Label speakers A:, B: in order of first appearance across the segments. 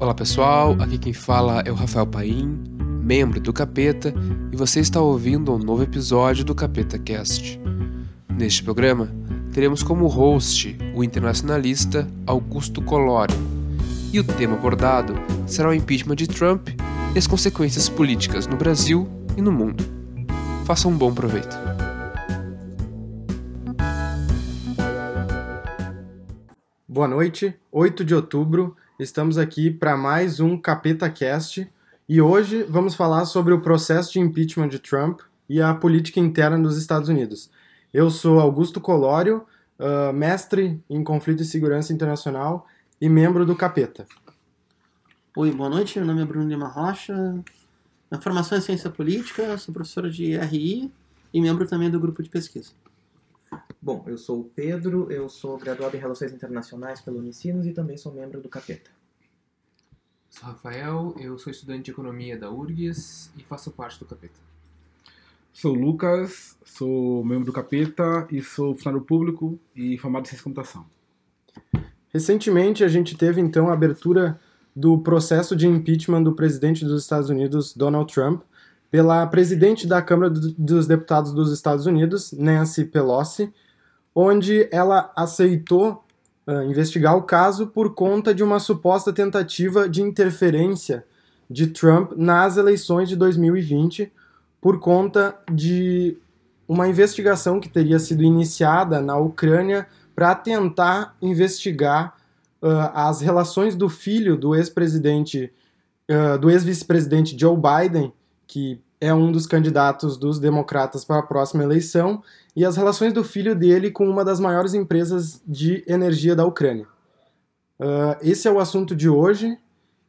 A: Olá pessoal, aqui quem fala é o Rafael Paim, membro do Capeta, e você está ouvindo um novo episódio do Capeta Cast. Neste programa, teremos como host o internacionalista Augusto Colório, e o tema abordado será o impeachment de Trump e as consequências políticas no Brasil e no mundo. Faça um bom proveito.
B: Boa noite, 8 de outubro, estamos aqui para mais um Capeta Cast e hoje vamos falar sobre o processo de impeachment de Trump e a política interna dos Estados Unidos. Eu sou Augusto Colório, uh, mestre em conflito e segurança internacional e membro do Capeta.
C: Oi, boa noite. Meu nome é Bruno Lima Rocha. Minha formação é ciência política, sou professora de RI e membro também do grupo de pesquisa.
D: Bom, eu sou o Pedro, eu sou graduado em Relações Internacionais pelo Unicinos e também sou membro do Capeta.
E: Sou Rafael, eu sou estudante de Economia da URGS e faço parte do Capeta.
F: Sou Lucas, sou membro do Capeta e sou funcionário público e formado em ciência de computação.
B: Recentemente a gente teve então a abertura do processo de impeachment do presidente dos Estados Unidos, Donald Trump, pela presidente da Câmara dos Deputados dos Estados Unidos, Nancy Pelosi, onde ela aceitou uh, investigar o caso por conta de uma suposta tentativa de interferência de Trump nas eleições de 2020, por conta de uma investigação que teria sido iniciada na Ucrânia para tentar investigar uh, as relações do filho do ex-presidente, uh, do ex-vice-presidente Joe Biden, que é um dos candidatos dos democratas para a próxima eleição, e as relações do filho dele com uma das maiores empresas de energia da Ucrânia. Uh, esse é o assunto de hoje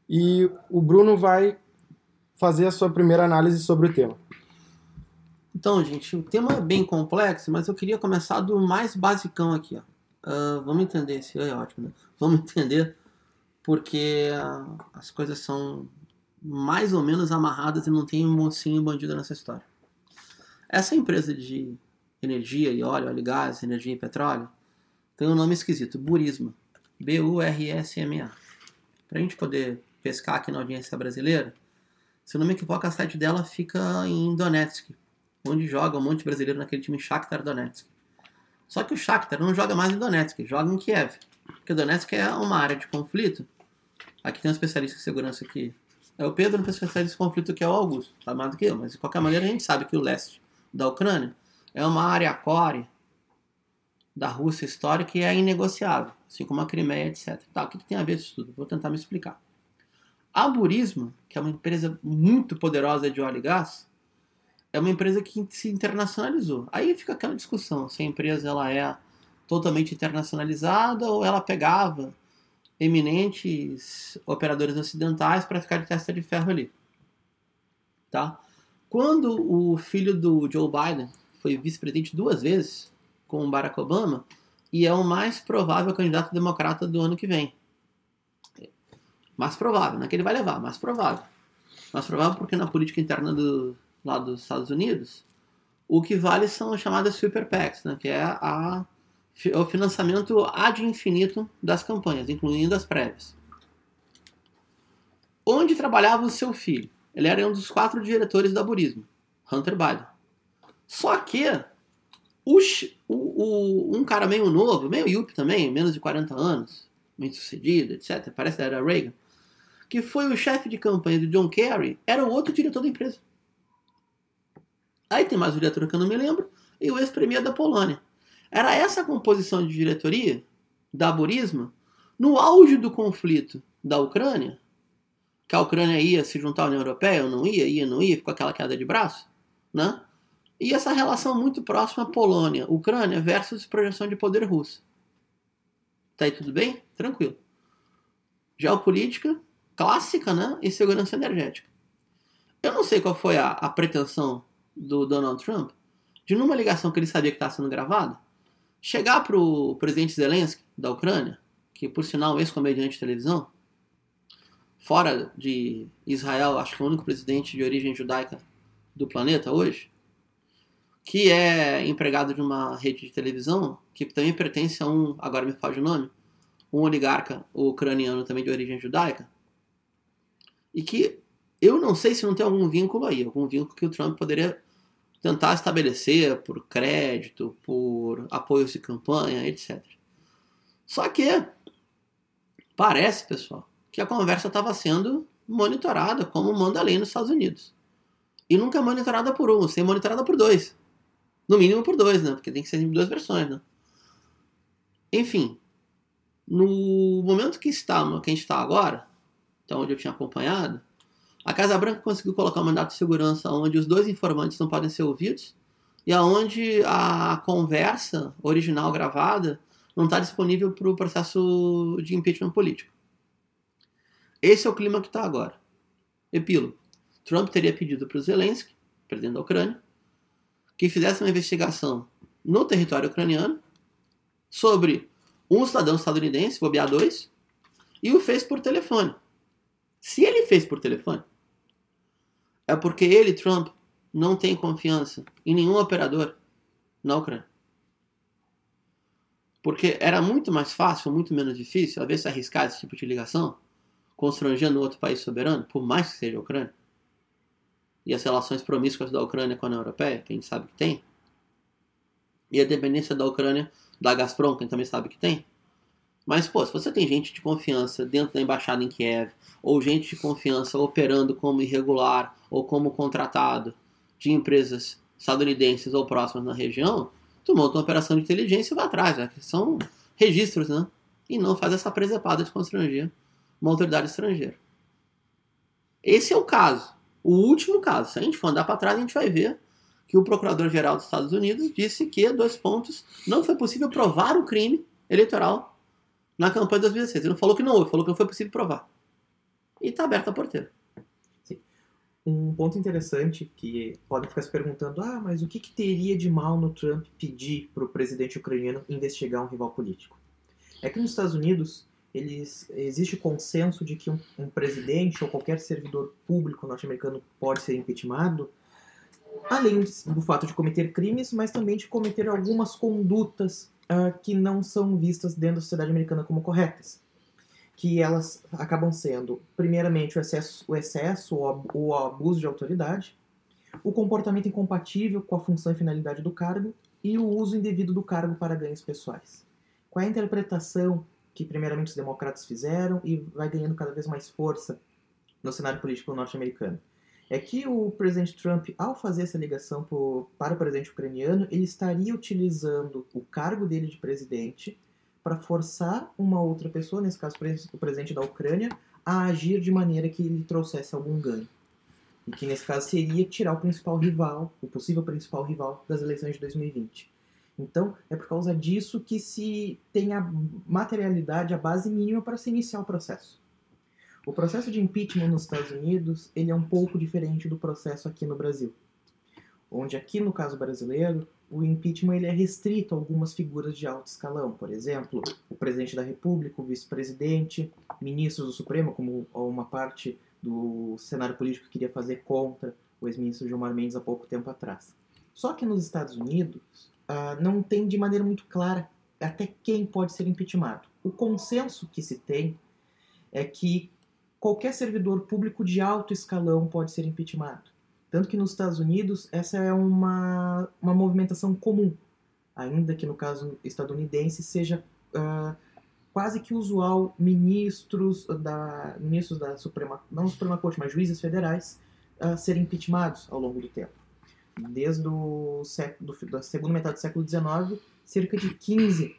B: e o Bruno vai fazer a sua primeira análise sobre o tema.
C: Então, gente, o tema é bem complexo, mas eu queria começar do mais basicão aqui. Uh, vamos entender, esse é ótimo, né? Vamos entender porque uh, as coisas são mais ou menos amarradas e não tem um mocinho bandido nessa história. Essa empresa de energia e óleo, óleo e gás, energia e petróleo, tem um nome esquisito, Burisma. B-U-R-S-M-A. Para a gente poder pescar aqui na audiência brasileira, se eu não me equivoco, a sede dela fica em Donetsk, onde joga um monte de brasileiro naquele time Shakhtar Donetsk. Só que o Shakhtar não joga mais em Donetsk, joga em Kiev. Porque Donetsk é uma área de conflito. Aqui tem um especialista em segurança que é o Pedro, um especialista em conflito que é o Augusto, sabe mais do que eu, mas de qualquer maneira a gente sabe que o leste da Ucrânia é uma área core da Rússia histórica e é inegociável, assim como a Crimeia, etc. Tá, o que, que tem a ver isso tudo? Vou tentar me explicar. A Burisma, que é uma empresa muito poderosa de óleo e gás, é uma empresa que se internacionalizou. Aí fica aquela discussão se a empresa ela é totalmente internacionalizada ou ela pegava eminentes operadores ocidentais para ficar de testa de ferro ali. Tá? Quando o filho do Joe Biden foi vice-presidente duas vezes com o Barack Obama e é o mais provável candidato democrata do ano que vem. Mais provável, não é que ele vai levar, mais provável. Mais provável porque na política interna do, lá dos Estados Unidos, o que vale são as chamadas super PACs, né, que é a, o financiamento ad infinito das campanhas, incluindo as prévias. Onde trabalhava o seu filho? Ele era um dos quatro diretores da Burisma, Hunter Biden. Só que o, o, um cara meio novo, meio yuppie também, menos de 40 anos, bem sucedido, etc., parece que era Reagan, que foi o chefe de campanha do John Kerry, era o outro diretor da empresa. Aí tem mais o diretor que eu não me lembro, e o ex-premier da Polônia. Era essa composição de diretoria da Burisma no auge do conflito da Ucrânia, que a Ucrânia ia se juntar à União Europeia, ou não ia, ia, não ia, ficou aquela queda de braço, né? E essa relação muito próxima Polônia, Ucrânia versus projeção de poder russo. Tá aí tudo bem? Tranquilo. Geopolítica clássica, né? E segurança energética. Eu não sei qual foi a, a pretensão do Donald Trump de numa ligação que ele sabia que estava sendo gravada, chegar para o presidente Zelensky da Ucrânia, que por sinal é ex-comediante de televisão, fora de Israel, acho que é o único presidente de origem judaica do planeta hoje, que é empregado de uma rede de televisão, que também pertence a um, agora me faz o nome, um oligarca ucraniano também de origem judaica, E que eu não sei se não tem algum vínculo aí, algum vínculo que o Trump poderia tentar estabelecer por crédito, por apoios de campanha, etc. Só que parece, pessoal, que a conversa estava sendo monitorada como manda a lei nos Estados Unidos. E nunca é monitorada por um, ser monitorada por dois. No mínimo por dois, né? Porque tem que ser em duas versões, né? Enfim, no momento que, está, que a gente está agora, então onde eu tinha acompanhado, a Casa Branca conseguiu colocar um mandato de segurança onde os dois informantes não podem ser ouvidos e aonde a conversa original gravada não está disponível para o processo de impeachment político. Esse é o clima que está agora. Epílogo. Trump teria pedido para o Zelensky, presidente da Ucrânia, que fizesse uma investigação no território ucraniano sobre um cidadão estadunidense, bobear dois, e o fez por telefone. Se ele fez por telefone, é porque ele, Trump, não tem confiança em nenhum operador na Ucrânia. Porque era muito mais fácil, muito menos difícil, a ver se arriscar esse tipo de ligação, constrangendo outro país soberano, por mais que seja a Ucrânia. E as relações promíscuas da Ucrânia com a União Europeia, que a gente sabe que tem. E a dependência da Ucrânia da Gazprom, que a gente também sabe que tem. Mas, pô, se você tem gente de confiança dentro da embaixada em Kiev, ou gente de confiança operando como irregular ou como contratado de empresas estadunidenses ou próximas na região, tu monta uma operação de inteligência e vai atrás, né? são registros, né? E não faz essa presepada de constranger uma autoridade estrangeira. Esse é o caso. O último caso. Se a gente for andar para trás, a gente vai ver que o Procurador-Geral dos Estados Unidos disse que, dois pontos, não foi possível provar o crime eleitoral na campanha de 2016. Ele não falou que não houve, falou que não foi possível provar. E está aberta a porteira.
D: Um ponto interessante que pode ficar se perguntando, ah, mas o que, que teria de mal no Trump pedir para o presidente ucraniano investigar um rival político? É que nos Estados Unidos eles, existe consenso de que um, um presidente ou qualquer servidor público norte-americano pode ser impeachmentado além do fato de cometer crimes, mas também de cometer algumas condutas uh, que não são vistas dentro da sociedade americana como corretas. Que elas acabam sendo, primeiramente, o excesso, o excesso ou abuso de autoridade, o comportamento incompatível com a função e finalidade do cargo e o uso indevido do cargo para ganhos pessoais. Qual é a interpretação que, primeiramente, os democratas fizeram e vai ganhando cada vez mais força no cenário político norte-americano? é que o presidente Trump, ao fazer essa ligação para o presidente ucraniano, ele estaria utilizando o cargo dele de presidente para forçar uma outra pessoa, nesse caso o presidente da Ucrânia, a agir de maneira que lhe trouxesse algum ganho. E que nesse caso seria tirar o principal rival, o possível principal rival das eleições de 2020. Então, é por causa disso que se tem a materialidade, a base mínima para se iniciar o processo. O processo de impeachment nos Estados Unidos ele é um pouco diferente do processo aqui no Brasil, onde aqui no caso brasileiro o impeachment ele é restrito a algumas figuras de alto escalão, por exemplo, o presidente da República, o vice-presidente, ministros do Supremo, como uma parte do cenário político que queria fazer contra o ex-ministro Gilmar Mendes há pouco tempo atrás. Só que nos Estados Unidos uh, não tem de maneira muito clara até quem pode ser impeachmentado. O consenso que se tem é que qualquer servidor público de alto escalão pode ser impeachmentado. Tanto que nos Estados Unidos essa é uma, uma movimentação comum, ainda que no caso estadunidense seja uh, quase que usual ministros da, ministros da Suprema, não Suprema Corte, mas juízes federais uh, serem impeachmentados ao longo do tempo. Desde o século, da segunda metade do século XIX, cerca de 15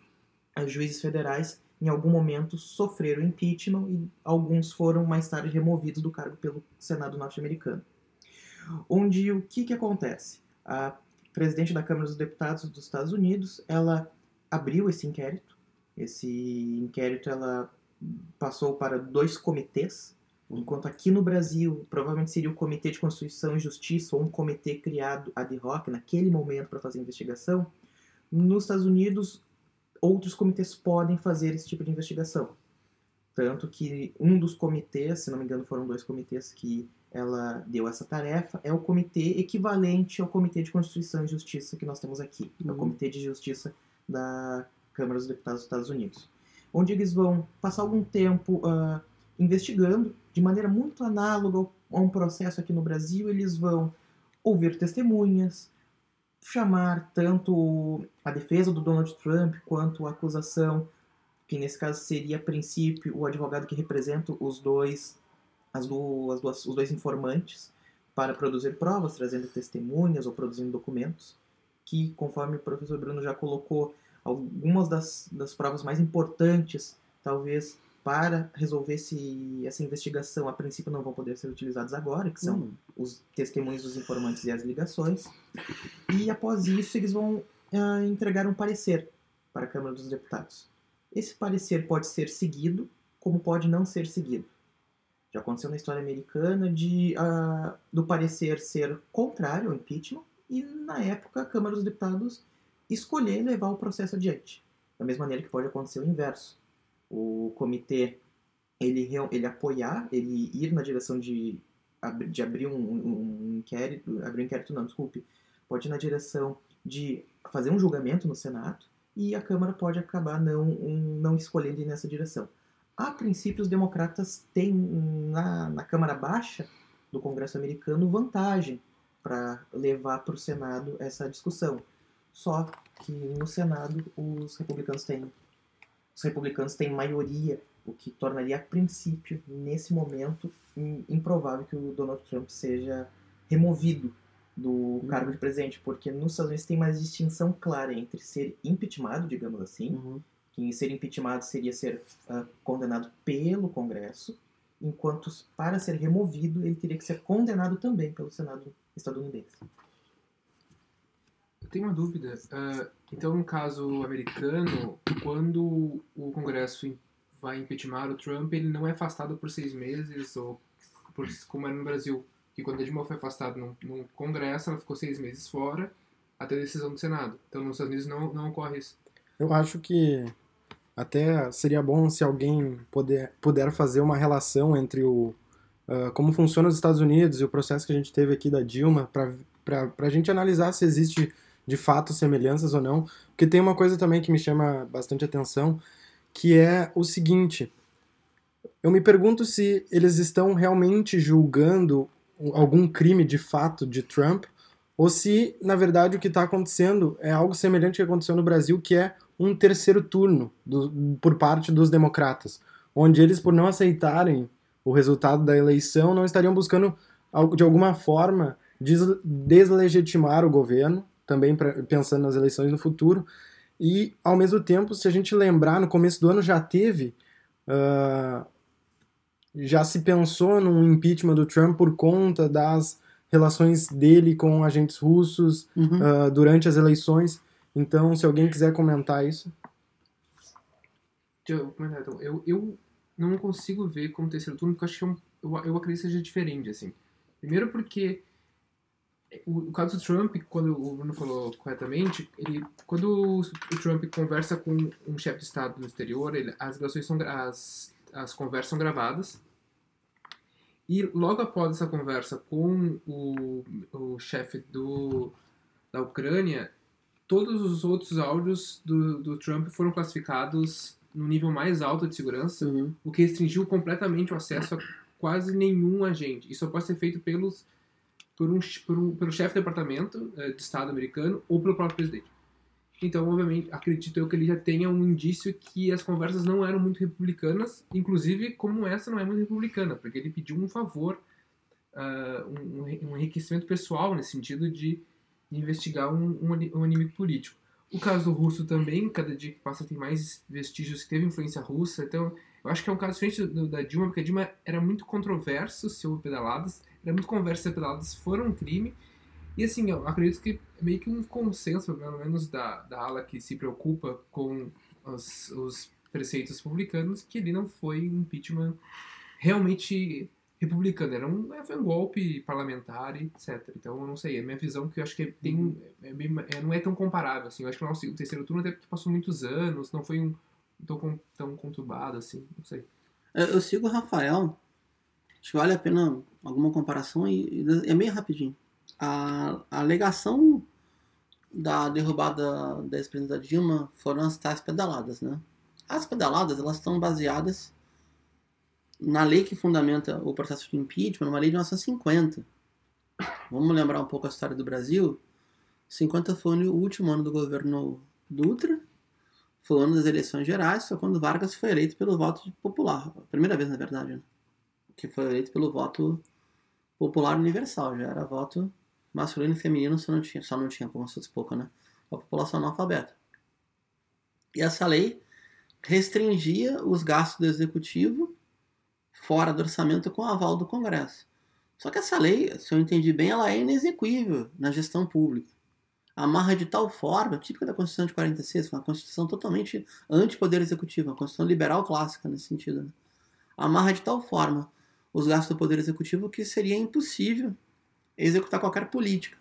D: uh, juízes federais em algum momento sofreram impeachment e alguns foram mais tarde removidos do cargo pelo Senado norte-americano. Onde o que, que acontece? A presidente da Câmara dos Deputados dos Estados Unidos, ela abriu esse inquérito. Esse inquérito ela passou para dois comitês, enquanto aqui no Brasil provavelmente seria o Comitê de Constituição e Justiça ou um comitê criado ad hoc naquele momento para fazer investigação. Nos Estados Unidos, outros comitês podem fazer esse tipo de investigação. Tanto que um dos comitês, se não me engano foram dois comitês que ela deu essa tarefa, é o comitê equivalente ao Comitê de Constituição e Justiça que nós temos aqui, uhum. é o Comitê de Justiça da Câmara dos Deputados dos Estados Unidos. Onde eles vão passar algum tempo uh, investigando de maneira muito análoga a um processo aqui no Brasil. Eles vão ouvir testemunhas, chamar tanto a defesa do Donald Trump quanto a acusação, que nesse caso seria a princípio o advogado que representa os dois, as duas, as duas, os dois informantes, para produzir provas, trazendo testemunhas ou produzindo documentos, que, conforme o professor Bruno já colocou, algumas das, das provas mais importantes, talvez para resolver se essa investigação a princípio não vão poder ser utilizados agora, que são
C: Hum.
D: os testemunhos dos informantes e as ligações. E após isso eles vão ah, entregar um parecer para a Câmara dos Deputados. Esse parecer pode ser seguido, como pode não ser seguido. Já aconteceu na história americana de ah, do parecer ser contrário ao impeachment e na época a Câmara dos Deputados escolher levar o processo adiante. Da mesma maneira que pode acontecer o inverso o comitê ele, ele apoiar, ele ir na direção de, de abrir um, um inquérito, abrir um inquérito não, desculpe, pode ir na direção de fazer um julgamento no Senado e a Câmara pode acabar não, um- não escolhendo ir nessa direção. A princípio, os democratas têm na, na Câmara Baixa do Congresso americano vantagem para levar para o Senado essa discussão. Só que no Senado os republicanos têm os republicanos têm maioria, o que tornaria a princípio, nesse momento, im- improvável que o Donald Trump seja removido do cargo de presidente, porque nos Estados Unidos tem uma distinção clara entre ser impeachmentado, digamos assim,
C: Uhum.
D: que ser impeachmentado seria ser ah, condenado pelo Congresso, enquanto para ser removido ele teria que ser condenado também pelo Senado estadunidense.
E: Eu tenho uma dúvida. Ah, então, no caso americano, quando o Congresso vai impeachment o Trump, ele não é afastado por seis meses, ou por, como era no Brasil, que quando a Dilma foi afastada no, no Congresso, ela ficou seis meses fora até a decisão do Senado. Então, nos Estados Unidos não, não ocorre isso.
B: Eu acho que até seria bom se alguém puder, puder fazer uma relação entre o ah, como funciona os Estados Unidos e o processo que a gente teve aqui da Dilma para a gente analisar se existe de fato semelhanças ou não. Porque tem uma coisa também que me chama bastante atenção, que é o seguinte. Eu me pergunto se eles estão realmente julgando algum crime de fato de Trump ou se, na verdade, o que está acontecendo é algo semelhante que aconteceu no Brasil, que é um terceiro turno do- por parte dos democratas, onde eles, por não aceitarem o resultado da eleição, não estariam buscando, de alguma forma, des- deslegitimar o governo, também pra- pensando nas eleições no futuro, e, ao mesmo tempo, se a gente lembrar, no começo do ano já teve. ah, já se pensou num impeachment do Trump por conta das relações dele com agentes russos
C: Uhum.
B: ah, durante as eleições. Então, se alguém quiser comentar isso.
E: Eu comentar, então. Eu, eu não consigo ver como terceiro turno, porque eu acho que é eu, eu acredito que seja diferente, assim. Primeiro porque o, o caso do Trump, quando o Bruno falou corretamente, ele, quando o, Trump conversa com um chefe de Estado no exterior, ele, as ligações são as, as conversas são gravadas. E logo após essa conversa com o, o chefe do, da Ucrânia, todos os outros áudios do, do Trump foram classificados no nível mais alto de segurança,
C: Uhum.
E: o que restringiu completamente o acesso a quase nenhum agente. Isso só pode ser feito pelos, por um, por um- pelo chefe de departamento eh, de Estado americano ou pelo próprio presidente. Então, obviamente, acredito eu que ele já tenha um indício que as conversas não eram muito republicanas, inclusive como essa não é muito republicana, porque ele pediu um favor, ah, um, um enriquecimento pessoal nesse sentido de, investigar um, um, um inimigo político. O caso do russo também, cada dia que passa tem mais vestígios que teve influência russa, então eu acho que é um caso diferente do, da Dilma, porque a Dilma era muito controverso se houve pedaladas, era muito conversa se pedaladas foram um crime, e assim, eu acredito que é meio que um consenso, pelo menos da, da ala que se preocupa com os, os preceitos republicanos, que ele não foi um impeachment realmente republicano, era um, foi um golpe parlamentar, etc. Então, eu não sei, é a minha visão que eu acho que tem, é é- não é tão comparável, assim, eu acho que é o terceiro turno, até porque passou muitos anos, não foi um tão, tão conturbado, assim, não sei.
C: Eu sigo o Rafael. Acho que vale a pena alguma comparação e, e é meio rapidinho. A, a alegação da derrubada da ex-presidenta Dilma foram as tais pedaladas, né? As pedaladas, elas estão baseadas na lei que fundamenta o processo de impeachment, uma lei de 1950. Vamos lembrar um pouco a história do Brasil. 50 foi o último ano do governo Dutra, foi o ano das eleições gerais, foi quando Vargas foi eleito pelo voto popular. Primeira vez, na verdade, né? Que foi eleito pelo voto popular universal. Já era voto masculino e feminino, só não tinha, só não tinha como se fosse pouco, né? A população analfabeta. E essa lei restringia os gastos do executivo fora do orçamento com aval do Congresso. Só que essa lei, se eu entendi bem, ela é inexequível na gestão pública. Amarra de tal forma, típica da Constituição de 46, uma Constituição totalmente anti-poder executivo, uma Constituição liberal clássica nesse sentido. Né? Amarra de tal forma os gastos do poder executivo que seria impossível executar qualquer política.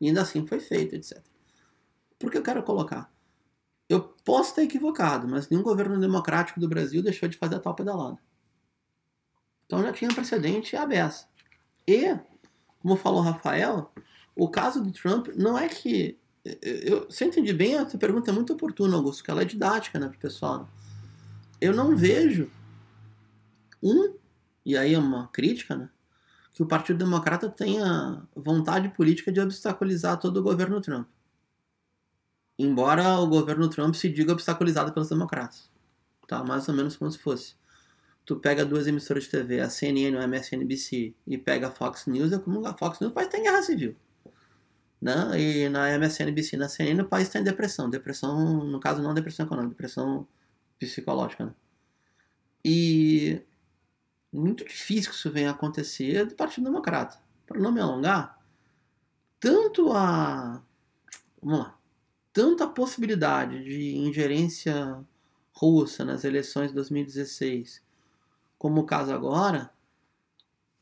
C: E ainda assim foi feito, etc. Por que eu quero colocar? Eu posso estar equivocado, mas nenhum governo democrático do Brasil deixou de fazer a tal pedalada. Então já tinha precedente a beça. E, como falou o Rafael, o caso do Trump não é que. Eu, se eu entendi bem, essa pergunta é muito oportuna, Augusto, porque ela é didática né, pessoal. Eu não vejo um, e aí é uma crítica, né, que o Partido Democrata tenha vontade política de obstaculizar todo o governo Trump. Embora o governo Trump se diga obstaculizado pelos democratas. Tá? Mais ou menos como se fosse tu pega duas emissoras de TV, a CNN ou a MSNBC, e pega a Fox News, é como a Fox News, o país está em guerra civil. Né? E na MSNBC, na CNN, o país está em depressão. Depressão, no caso, não depressão econômica, depressão psicológica. Né? E muito difícil que isso venha a acontecer do Partido Democrata. Para não me alongar, tanto a. Vamos lá. Tanto a possibilidade de ingerência russa nas eleições de 2016 como o caso agora,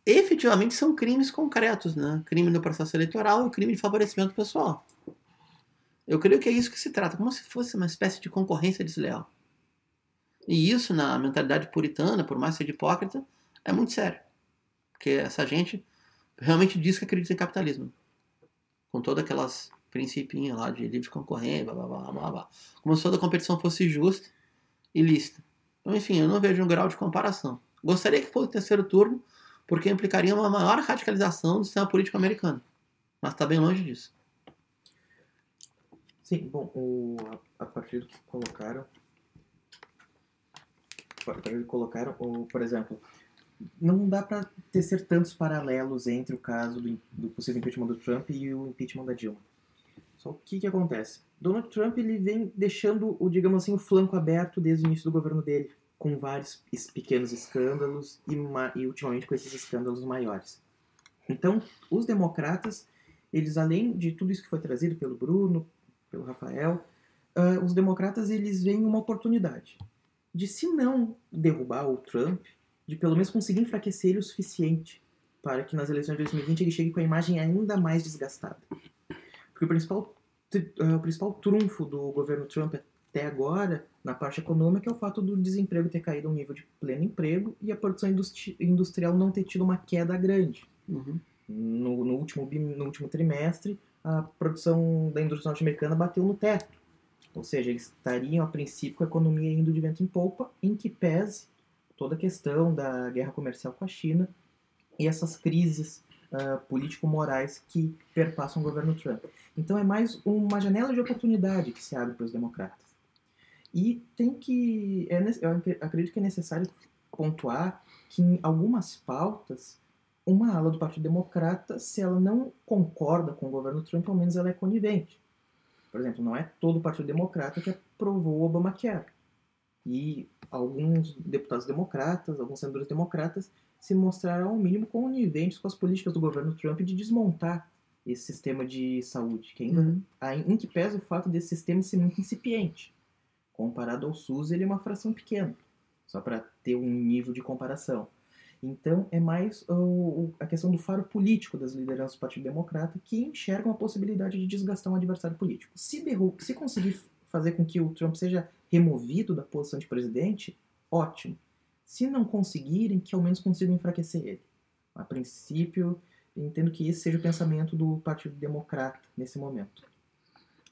C: efetivamente são crimes concretos, né? Crime no processo eleitoral e crime de favorecimento pessoal. Eu creio que é isso que se trata, como se fosse uma espécie de concorrência desleal. E isso, na mentalidade puritana, por mais ser hipócrita, é muito sério. Porque essa gente realmente diz que acredita em capitalismo. Com todas aquelas principinhos lá de livre concorrência, blá, blá, blá, blá. Como se toda competição fosse justa e lícita. Então, enfim, eu não vejo um grau de comparação. Gostaria que fosse o terceiro turno, porque implicaria uma maior radicalização do sistema político americano. Mas está bem longe disso.
D: Sim, bom, o, a, a partir do que colocaram. Colocaram, o, por exemplo, não dá para tecer tantos paralelos entre o caso do, do, possível impeachment do Trump e o impeachment da Dilma. Só o que, que acontece? Donald Trump ele vem deixando o, digamos assim, o flanco aberto desde o início do governo dele com vários pequenos escândalos e, e ultimamente com esses escândalos maiores. Então, os democratas, eles além de tudo isso que foi trazido pelo Bruno, pelo Rafael, uh, os democratas eles veem uma oportunidade de, se não derrubar o Trump, de pelo menos conseguir enfraquecer ele o suficiente para que nas eleições de 2020 ele chegue com a imagem ainda mais desgastada. Porque o principal, uh, o principal trunfo do governo Trump até agora na parte econômica é o fato do desemprego ter caído a um nível de pleno emprego e a produção industri industrial não ter tido uma queda grande. Uhum. No, no, último, no último trimestre, a produção da indústria norte-americana bateu no teto. Ou seja, eles estariam, a princípio, com a economia indo de vento em polpa, em que pese toda a questão da guerra comercial com a China e essas crises uh, político-morais que perpassam o governo Trump. Então é mais uma janela de oportunidade que se abre para os democratas. E tem que. É, eu acredito que é necessário pontuar que em algumas pautas, uma ala do Partido Democrata, se ela não concorda com o governo Trump, ao menos ela é conivente. Por exemplo, não é todo o Partido Democrata que aprovou o Obamacare. E alguns deputados democratas, alguns senadores democratas, se mostraram ao mínimo coniventes com as políticas do governo Trump de desmontar esse sistema de saúde, que ainda, uhum. em que pesa o fato desse sistema ser muito incipiente. Comparado ao SUS, ele é uma fração pequena, só para ter um nível de comparação. Então, é mais a questão do faro político das lideranças do Partido Democrata que enxergam a possibilidade de desgastar um adversário político. Se, se conseguir fazer com que o Trump seja removido da posição de presidente, ótimo. Se não conseguirem, que ao menos consigam enfraquecer ele. A princípio, entendo que esse seja o pensamento do Partido Democrata nesse momento.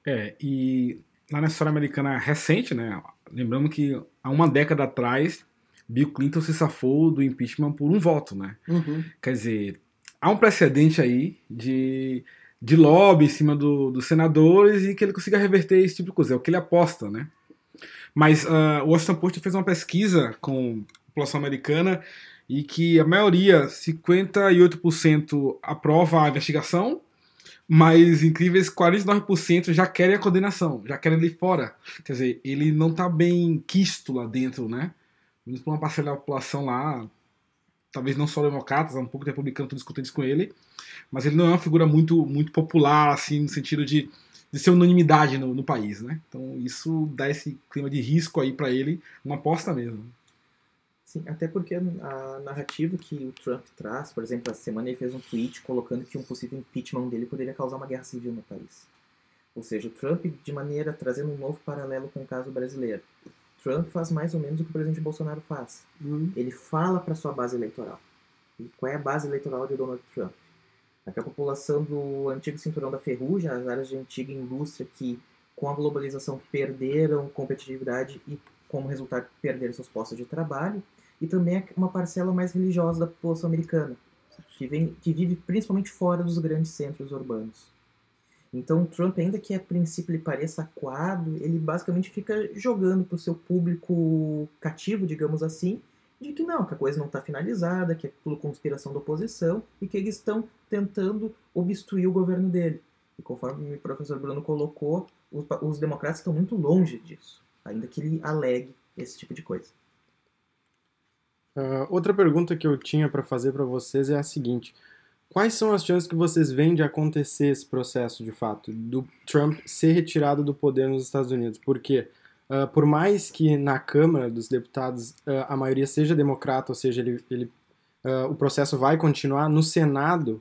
F: É, e lá na história americana recente, né? Lembrando que há uma década atrás, Bill Clinton se safou do impeachment por um voto, né?
C: Uhum.
F: Quer dizer, há um precedente aí de, de lobby em cima do, dos senadores e que ele consiga reverter esse tipo de coisa. É o que ele aposta, né? Mas uh, o Washington Post fez uma pesquisa com a população americana e que a maioria, 58%, aprova a investigação, mas incríveis 49% já querem a condenação, já querem ele fora. Quer dizer, ele não está bem quisto lá dentro, né? Menos por uma parcela da população lá, talvez não só democratas, um pouco republicano, tudo discutindo com ele, mas ele não é uma figura muito, muito popular, assim, no sentido de, de ser unanimidade no, no país, né? Então isso dá esse clima de risco aí para ele, uma aposta mesmo.
D: Sim, até porque a narrativa que o Trump traz, por exemplo, essa semana ele fez um tweet colocando que um possível impeachment dele poderia causar uma guerra civil no país. Ou seja, o Trump, de maneira, trazendo um novo paralelo com o caso brasileiro. Trump faz mais ou menos o que o presidente Bolsonaro faz.
C: Uhum.
D: Ele fala para sua base eleitoral. E qual é a base eleitoral de Donald Trump? É que a população do antigo cinturão da ferrugem, as áreas de antiga indústria que, com a globalização, perderam competitividade e, como resultado, perderam seus postos de trabalho, e também é uma parcela mais religiosa da população americana, que, vem, que vive principalmente fora dos grandes centros urbanos. Então, Trump, ainda que a princípio lhe pareça aquado, ele basicamente fica jogando para o seu público cativo, digamos assim, de que não, que a coisa não está finalizada, que é tudo conspiração da oposição e que eles estão tentando obstruir o governo dele. E conforme o professor Bruno colocou, os, os democratas estão muito longe disso, ainda que ele alegue esse tipo de coisa.
B: Uh, outra pergunta que eu tinha para fazer para vocês é a seguinte: quais são as chances que vocês veem de acontecer esse processo de fato, do Trump ser retirado do poder nos Estados Unidos? Porque, uh, por mais que na Câmara dos Deputados uh, a maioria seja democrata, ou seja, ele, ele o processo vai continuar, no Senado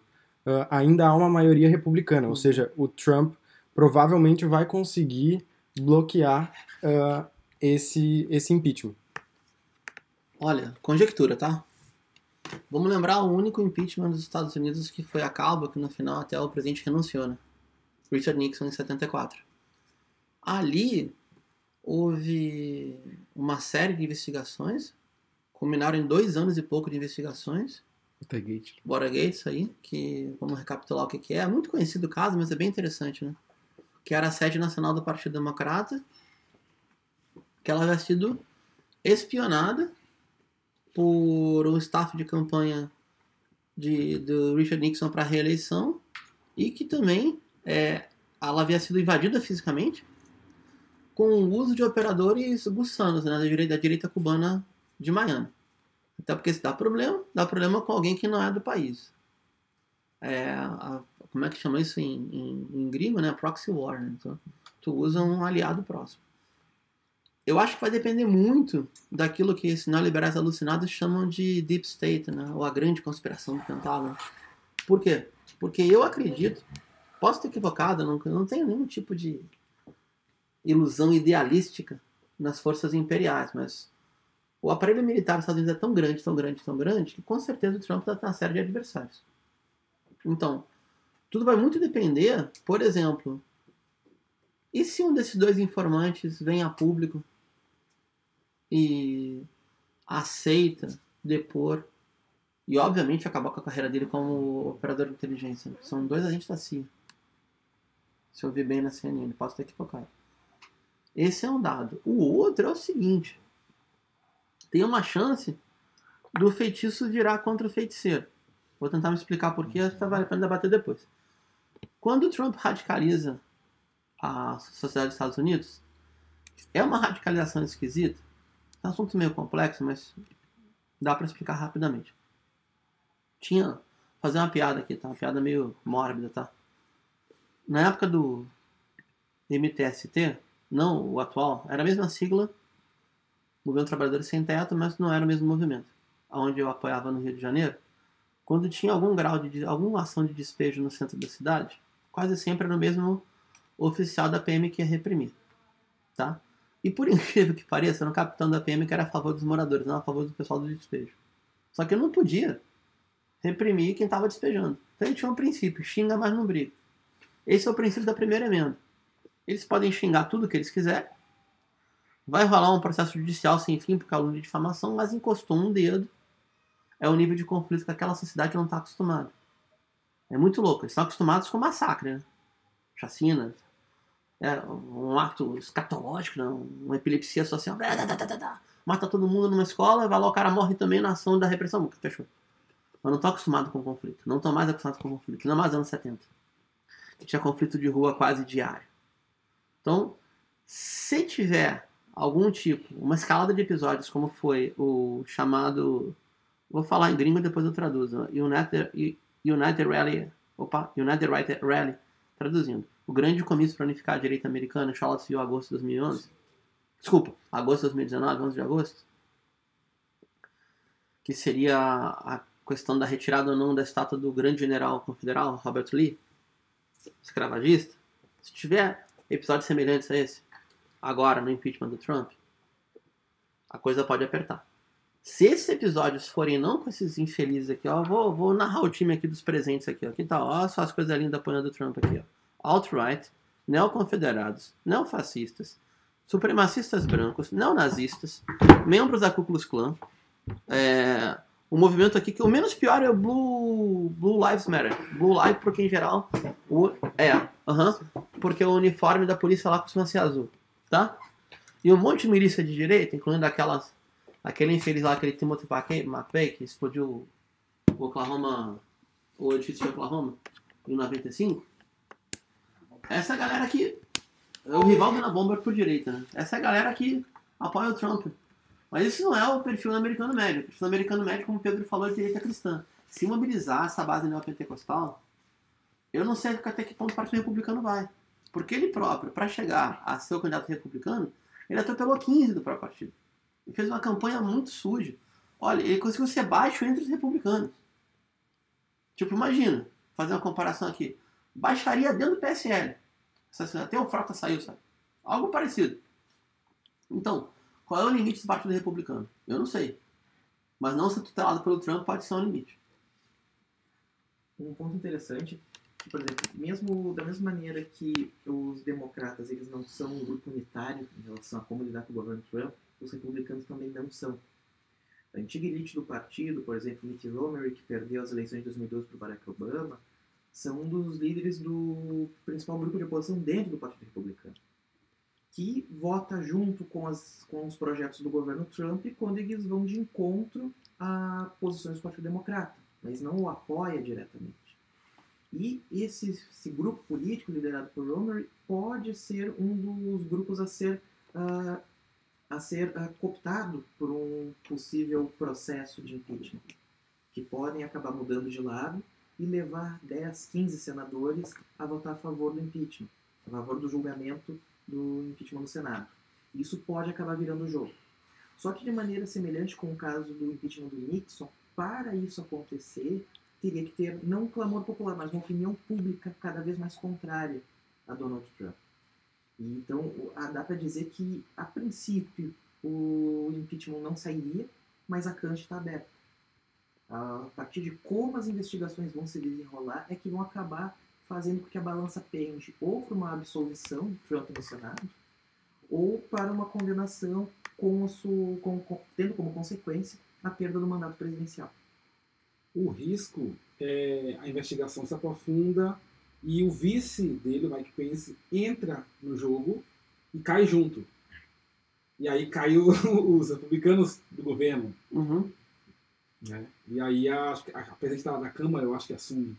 B: ainda há uma maioria republicana, ou seja, o Trump provavelmente vai conseguir bloquear esse, esse impeachment.
C: Olha, conjectura, tá? Vamos lembrar o único impeachment dos Estados Unidos que foi a cabo, que no final até o presidente renunciou, né? Richard Nixon em 74. Ali houve uma série de investigações, culminaram em dois anos e pouco de investigações.
F: Watergate.
C: Watergate, isso aí, que vamos recapitular o que, que é. É muito conhecido o caso, mas é bem interessante, né? Que era a sede nacional do Partido Democrata, que ela havia sido espionada por um staff de campanha de, do Richard Nixon para reeleição e que também é, ela havia sido invadida fisicamente com o uso de operadores gussanos né, da, direita, da direita cubana de Miami. Até porque se dá problema, dá problema com alguém que não é do país. É, a, como é que chama isso em, em, em gringo, né? Proxy war. Né? Então, tu usa um aliado próximo. Eu acho que vai depender muito daquilo que esses neoliberais alucinados chamam de deep state, né? ou a grande conspiração do Pentágono. Por quê? Porque eu acredito, posso ter equivocado, não, não tenho nenhum tipo de ilusão idealística nas forças imperiais, mas o aparelho militar dos Estados Unidos é tão grande, tão grande, tão grande, que com certeza o Trump está uma série de adversários. Então, tudo vai muito depender, por exemplo, e se um desses dois informantes vem a público e aceita depor e obviamente acabar com a carreira dele como operador de inteligência. São dois agentes da CIA. Se eu vi bem na CNN, posso ter equivocado. Esse é um dado. O outro é o seguinte: tem uma chance do feitiço virar contra o feiticeiro. Vou tentar me explicar por que, acho que vale a pena debater depois. Quando o Trump radicaliza a sociedade dos Estados Unidos, é uma radicalização esquisita, assunto meio complexo, mas dá para explicar rapidamente. Tinha. Fazer uma piada aqui, tá? Uma piada meio mórbida, tá? Na época do MTST, não o atual, era a mesma sigla, Movimento Trabalhadores Sem Teto, mas não era o mesmo movimento. Onde eu apoiava no Rio de Janeiro, quando tinha algum grau de. alguma ação de despejo no centro da cidade, quase sempre era o mesmo oficial da PM que ia reprimir. Tá? E por incrível que pareça, era um capitão da PM que era a favor dos moradores, não a favor do pessoal do despejo. Só que ele não podia reprimir quem estava despejando. Então ele tinha um princípio: xinga, mas não briga. Esse é o princípio da primeira emenda. Eles podem xingar tudo que eles quiserem, Vai rolar um processo judicial sem fim por calúnia de difamação, mas encostou um dedo. É o nível de conflito que aquela sociedade não está acostumada. É muito louco. Eles estão acostumados com massacre, né? Chacinas. É, um ato escatológico, né? uma epilepsia social. Mata todo mundo numa escola, vai lá, o cara morre também na ação da repressão. Fechou. Mas não estão acostumados com conflito. Não estão mais acostumados com conflito. Não mais anos 70. Que tinha conflito de rua quase diário. Então, se tiver algum tipo, uma escalada de episódios, como foi o chamado. Vou falar em gringo depois eu traduzo. United, United Rally. Opa, United Right Rally. Traduzindo. O grande comício para unificar a direita americana, Charlottesville, agosto de 2011. Desculpa, agosto de 2019, 11 de agosto. Que seria a questão da retirada ou não da estátua do grande general confederal, Robert Lee, escravagista. Se tiver episódios semelhantes a esse, agora no impeachment do Trump, a coisa pode apertar. Se esses episódios forem não com esses infelizes aqui, ó, vou, vou narrar o time aqui dos presentes aqui, ó. Tá, ó, só as coisas lindas apoiando o Trump aqui, ó. Alt-right, neoconfederados, neofascistas, supremacistas brancos, neonazistas, membros da Ku Klux Klan, é, o movimento aqui que o menos pior é o Blue, Blue Lives Matter. Blue Lives, porque em geral o, é, aham, porque o uniforme da polícia lá costuma ser azul tá? E um monte de milícia de direita, incluindo aquelas, aquele infeliz lá, aquele Timothy McVeigh, que explodiu o Oklahoma, o edifício de Oklahoma, em 95. Essa galera aqui, é o rival na bomba por direita, né? Essa é a galera que apoia o Trump. Mas isso não é o perfil americano médio. O perfil americano médio, como o Pedro falou, é direita cristã. Se mobilizar essa base neopentecostal, eu não sei até que ponto o Partido Republicano vai. Porque ele próprio, para chegar a ser o candidato republicano, ele atropelou 15 do próprio partido. Ele fez uma campanha muito suja. Olha, ele conseguiu ser baixo entre os republicanos. Tipo, imagina, fazer uma comparação aqui. Baixaria dentro do PSL. Até o Frota saiu, sabe? Algo parecido. Então, qual é o limite do Partido Republicano? Eu não sei. Mas não ser tutelado pelo Trump pode ser um limite.
D: Um ponto interessante por exemplo, mesmo da mesma maneira que os democratas eles não são um grupo unitário em relação a como lidar com o governo Trump, os republicanos também não são. A antiga elite do partido, por exemplo, Mitt Romney, que perdeu as eleições de 2012 para Barack Obama, são um dos líderes do principal grupo de oposição dentro do Partido Republicano, que vota junto com, as, com os projetos do governo Trump quando eles vão de encontro a posições do Partido Democrata, mas não o apoia diretamente. E esse, esse grupo político liderado por Romer pode ser um dos grupos a ser, uh, a ser uh, cooptado por um possível processo de impeachment, que podem acabar mudando de lado e levar 10, 15 senadores a votar a favor do impeachment, a favor do julgamento do impeachment no Senado. Isso pode acabar virando o jogo. Só que de maneira semelhante com o caso do impeachment do Nixon, para isso acontecer, teria que ter, não um clamor popular, mas uma opinião pública cada vez mais contrária a Donald Trump. E, então, dá para dizer que, a princípio, o impeachment não sairia, mas a cancha está aberta. A partir de como as investigações vão se desenrolar, é que vão acabar fazendo com que a balança pende ou para uma absolvição do Senado, ou para uma condenação com, com, com, tendo como consequência a perda do mandato presidencial
F: o risco é a investigação se aprofunda e o vice dele, o Mike Pence, entra no jogo e cai junto. E aí caiu os republicanos do governo.
C: Uhum.
F: Né? E aí a, a presidente da Câmara, eu acho que assume.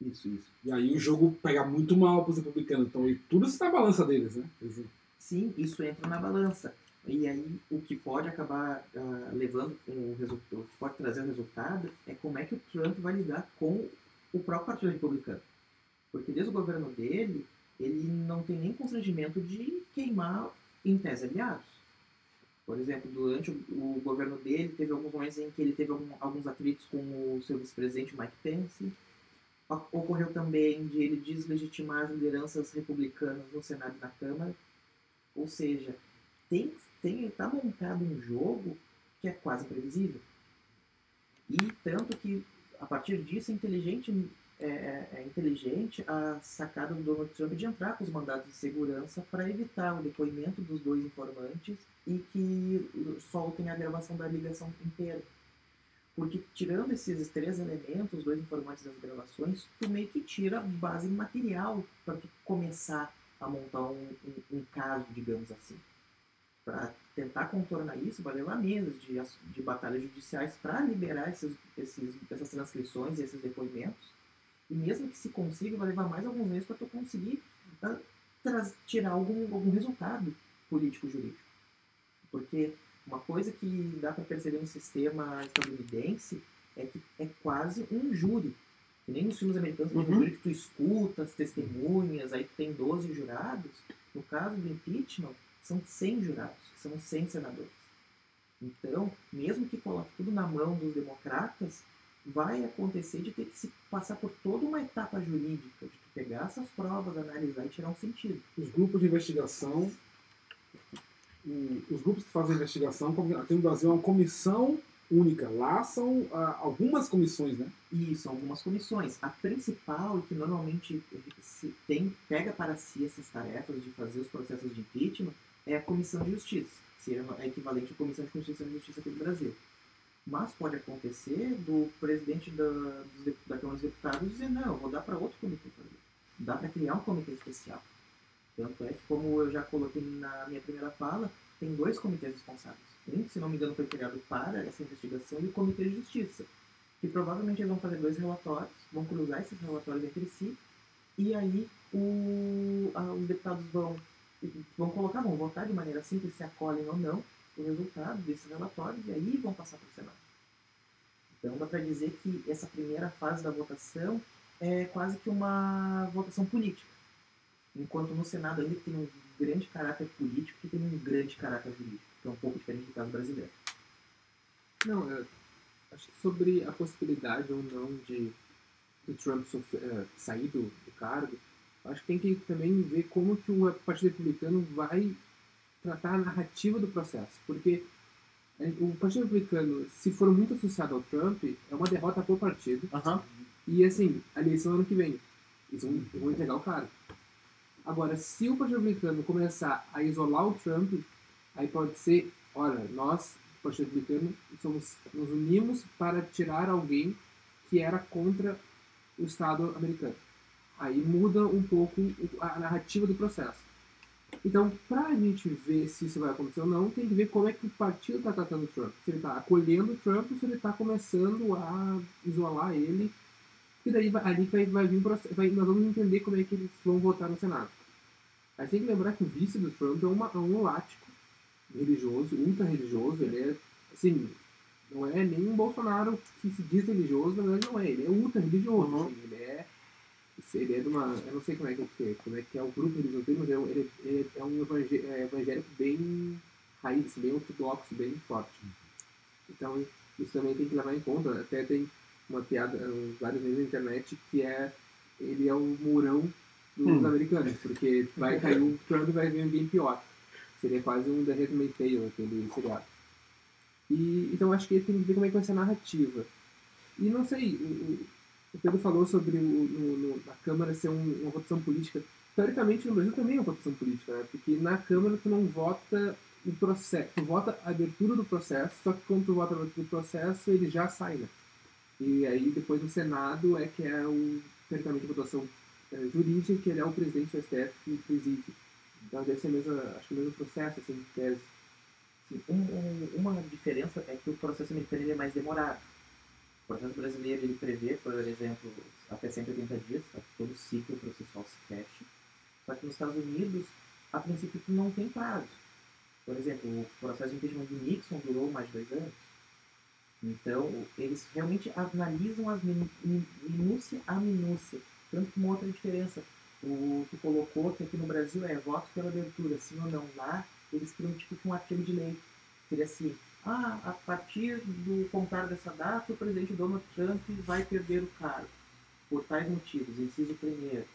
C: Isso, isso.
F: E aí o jogo pega muito mal para os republicanos. Então e tudo está na balança deles, né?
D: Sim, isso entra na balança. E aí o que pode acabar uh, levando o resultado, pode trazer o resultado é como é que o Trump vai lidar com o próprio Partido Republicano. Porque desde o governo dele, ele não tem nem constrangimento de queimar em tese aliados. Por exemplo, durante o, governo dele, teve alguns momentos em que ele teve algum, alguns atritos com o seu vice-presidente Mike Pence. Ocorreu também de ele deslegitimar as lideranças republicanas no Senado e na Câmara. Ou seja, tem tem tá montado um jogo que é quase previsível. E tanto que a partir disso é inteligente é, é, é inteligente a sacada do Donald Trump de entrar com os mandados de segurança para evitar o depoimento dos dois informantes e que soltem a gravação da ligação inteira. Porque tirando esses três elementos, os dois informantes das gravações, tu meio que tira base material para começar a montar um, um, um caso, digamos assim. Para tentar contornar isso, vai levar meses de, de batalhas judiciais para liberar esses, esses, essas transcrições e esses depoimentos. E mesmo que se consiga, vai levar mais alguns meses para tu conseguir uh, tirar algum, algum resultado político-jurídico. Porque uma coisa que dá para perceber no sistema estadunidense é que é quase um júri. Que nem nos filmes americanos, uhum. um júri que tu escuta as testemunhas, aí tu tem 12 jurados. No caso do impeachment, são 100 jurados, são 100 senadores. Então, mesmo que coloque tudo na mão dos democratas, vai acontecer de ter que se passar por toda uma etapa jurídica, de pegar essas provas, analisar e tirar um sentido.
F: Os grupos de investigação os grupos que fazem investigação, aqui no Brasil é uma comissão única. Lá são ah, algumas comissões, né?
D: Isso, algumas comissões. A principal, e que normalmente se tem, pega para si essas tarefas de fazer os processos de impeachment, é a Comissão de Justiça, que seria é equivalente à Comissão de Constituição e Justiça aqui do Brasil. Mas pode acontecer do presidente da, da Câmara dos Deputados dizer, não, eu vou dar para outro comitê fazer. Dá para criar um comitê especial. Tanto é que, como eu já coloquei na minha primeira fala, tem dois comitês responsáveis. Um, se não me engano, foi criado para essa investigação e o Comitê de Justiça, que provavelmente eles vão fazer dois relatórios, vão cruzar esses relatórios entre si, e aí o, a, os deputados vão, vão colocar, vão votar de maneira simples se acolhem ou não o resultado desses relatórios, e aí vão passar para o Senado. Então dá para dizer que essa primeira fase da votação é quase que uma votação política enquanto no Senado ainda tem um grande caráter político que tem um grande caráter jurídico, que é um pouco diferente do caso brasileiro.
E: Não, eu acho que sobre a possibilidade ou não de Trump uh, sair do, do, cargo, acho que tem que também ver como que o Partido Republicano vai tratar a narrativa do processo, porque é, o Partido Republicano, se for muito associado ao Trump, é uma derrota para o partido.
C: Uhum.
E: E assim, a eleição ano que vem, eles vão, vão entregar o cargo. Agora, se o Partido Republicano começar a isolar o Trump, aí pode ser, olha, nós, o Partido Republicano, somos, nos unimos para tirar alguém que era contra o Estado americano. Aí muda um pouco a narrativa do processo. Então, para a gente ver se isso vai acontecer ou não, tem que ver como é que o partido está tratando o Trump. Se ele está acolhendo o Trump ou se ele está começando a isolar ele e daí ali vai, vai vir vai, nós vamos entender como é que eles vão votar no Senado. A gente tem que lembrar que o vice do Trump é, uma, é um lático religioso, ultra religioso, ele é, assim, não é nem um Bolsonaro que se diz religioso, na verdade não é, ele é ultra religioso, uhum. assim, ele é ele é de uma, eu não sei como é que é, como é, que é o grupo religioso dele, mas é, ele, ele é um evangélico, é, evangélico bem raiz, bem ortodoxo, bem forte. Então, isso também tem que levar em conta, até tem uma piada, vários memes na internet, que é ele é o murão dos hum. americanos, porque vai cair o Trump e vai vir alguém pior. Seria quase um The Handmaid's Tale, aquele seriado. E, então acho que tem que ver como é que vai ser a narrativa. E não sei, o, o Pedro falou sobre o, a Câmara ser um, uma votação política. Teoricamente no Brasil também é uma votação política, né? Porque na Câmara tu não vota o processo, tu vota a abertura do processo, só que quando tu vota a abertura do processo, ele já sai, né? E aí depois no Senado é que é o, teoricamente, votação é, jurídica, que ele é o presidente do STF que preside. Então deve ser mesmo, acho que o mesmo processo, assim, tese.
D: Sim, um, um, uma diferença é que o processo americano é mais demorado. Processo brasileiro ele prevê, por exemplo, até 180 dias, para que todo ciclo processual se feche. Só que nos Estados Unidos, a princípio, não tem prazo. Por exemplo, o processo de impeachment de Nixon durou mais de dois anos. Então, eles realmente analisam as minúcia a minúcia. Tanto que uma outra diferença, o que colocou que aqui no Brasil é voto pela abertura, sim ou não. Lá, eles criam tipo um artigo de lei. Seria assim, ah, a partir do contar dessa data, o presidente Donald Trump vai perder o cargo. Por tais motivos. Inciso primeiro,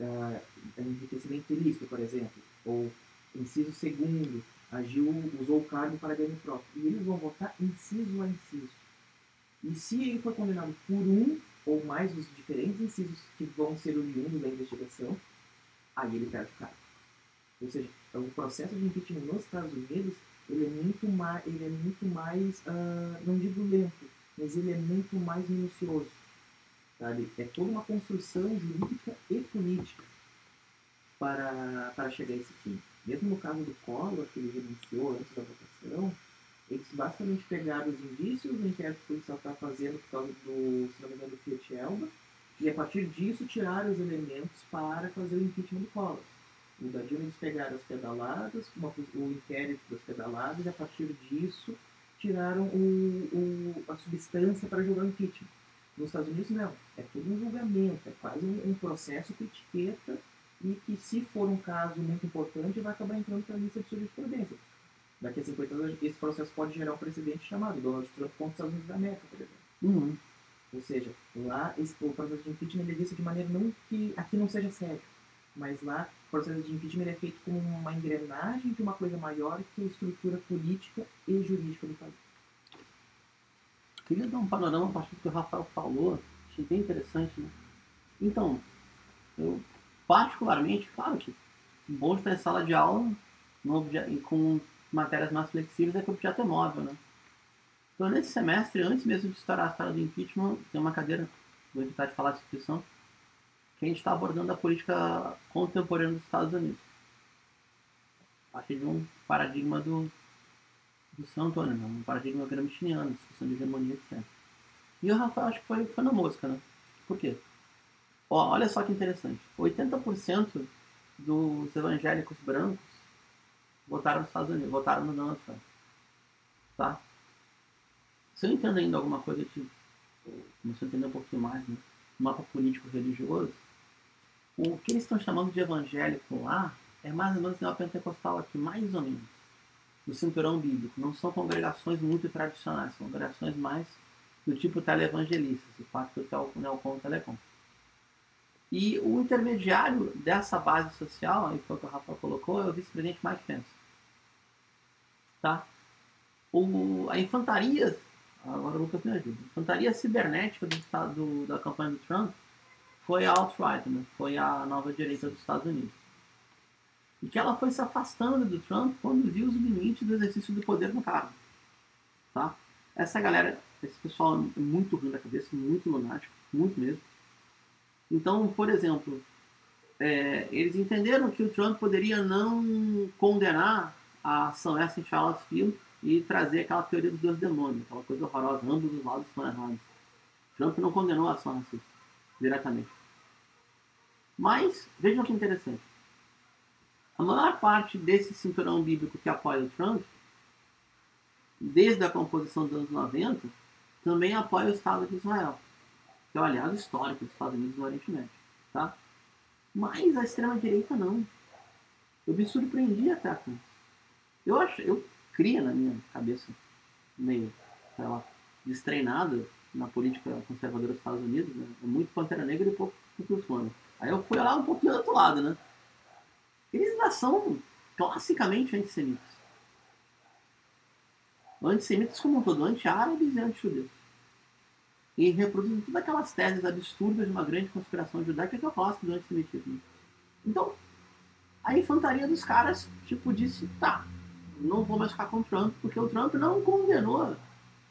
D: uh, enriquecimento ilícito, por exemplo. Ou inciso segundo, agiu, usou o cargo para ganho próprio. E eles vão votar inciso a inciso. E se ele for condenado por um, ou mais dos diferentes incisos que vão ser oriundos da investigação, aí ele perde o cargo. Ou seja, o processo de impeachment nos Estados Unidos ele é muito mais, ele é muito mais ah, não digo lento, mas ele é muito mais minucioso. Sabe? É toda uma construção jurídica e política para, para chegar a esse fim. Mesmo no caso do Collor, que ele renunciou antes da votação, eles basicamente pegaram os indícios, o inquérito que o policial está fazendo por causa do, se não me engano, do Fiat Elba, e a partir disso tiraram os elementos para fazer o impeachment do Collor. Dilma eles pegaram as pedaladas, uma, o inquérito das pedaladas, e a partir disso tiraram o, o, a substância para julgar o impeachment. Nos Estados Unidos não, é tudo um julgamento, é quase um, um processo com etiqueta e que se for um caso muito importante vai acabar entrando para a lista de jurisprudência. Daqui a 50 anos esse processo pode gerar um precedente chamado Donald Trump contra os Estados Unidos da América, por exemplo.
C: Uhum.
D: Ou seja, lá esse, o processo de impeachment ele é visto de maneira não que aqui não seja sério, mas lá processo de impeachment é feito como uma engrenagem de uma coisa maior que é a estrutura política e jurídica do país.
C: Queria dar um panorama a partir do que o Rafael falou, achei bem interessante, né? Então, eu particularmente, claro que bom de estar em sala de aula no obje- e com matérias mais flexíveis é que o objeto é móvel, né? Então, nesse semestre, antes mesmo de estourar a história do impeachment, tem uma cadeira, vou evitar de falar a instituição, que a gente está abordando a política contemporânea dos Estados Unidos. A partir de um paradigma do, do San Antônio, né? um paradigma gramsciano, discussão de hegemonia, etc. E o Rafael acho que foi, foi na mosca, né? Por quê? Ó, olha só que interessante. 80% dos evangélicos brancos votaram nos Estados Unidos, votaram no Donald Trump. Tá? Se eu entendo ainda alguma coisa de. Começou a entender um pouquinho mais, né? Mapa político religioso, o que eles estão chamando de evangélico lá é mais ou menos o pentecostal aqui, mais ou menos. Do cinturão bíblico. Não são congregações muito tradicionais, são congregações mais do tipo televangelistas, o pacto Neocon Telecom. E o intermediário dessa base social, aí foi o que o Rafa colocou, é o vice-presidente Mike Pence. Tá? O, a infantaria, agora o Lucas me ajuda, a infantaria cibernética do, do- da campanha do Trump foi a alt-right, né? foi a nova direita dos Estados Unidos. E que ela foi se afastando do Trump quando viu os limites do exercício do poder no cargo. Tá? Essa galera, esse pessoal é muito ruim da cabeça, muito lunático, muito mesmo. Então, por exemplo, é, eles entenderam que o Trump poderia não condenar a ação essa em Charlottesville e trazer aquela teoria dos dois demônios, aquela coisa horrorosa, ambos os lados estão errados. Trump não condenou a ação racista diretamente. Mas, vejam que interessante. A maior parte desse cinturão bíblico que apoia o Trump, desde a composição dos anos 90, também apoia o Estado de Israel, que é o aliado histórico dos Estados Unidos no Oriente Médio. Tá? Mas a extrema-direita não. Eu me surpreendi até isso. Eu, acho, eu cria na minha cabeça, meio, destreinada na política conservadora dos Estados Unidos, né? é muito Pantera Negra e pouco Tucumano. Aí eu fui lá um pouquinho do outro lado, né? Eles ainda são classicamente antissemitas. Antissemitas como um todo, anti-árabes e anti-judeus. E reproduzem todas aquelas teses absurdas de uma grande conspiração judaica que eu gosto do antissemitismo. Então, a infantaria dos caras, tipo, disse, tá, não vou mais ficar com o Trump, porque o Trump não condenou,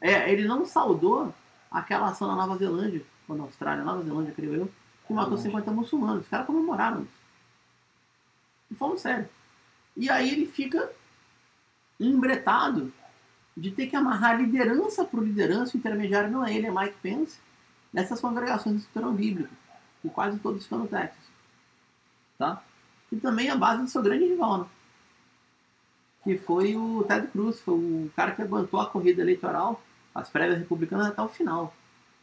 C: é, ele não saudou aquela ação na Nova Zelândia, ou na Austrália, Nova Zelândia, creio eu, que matou 50 muçulmanos. Os caras comemoraram isso. E falando sério. E aí ele fica embretado de ter que amarrar liderança por liderança, o intermediário não é ele, é Mike Pence, nessas congregações do cinturão bíblico, e quase todos ficam no Texas. Tá? E também a base do seu grande rival, né? que foi o Ted Cruz, foi o cara que aguentou a corrida eleitoral, as prévias republicanas até o final.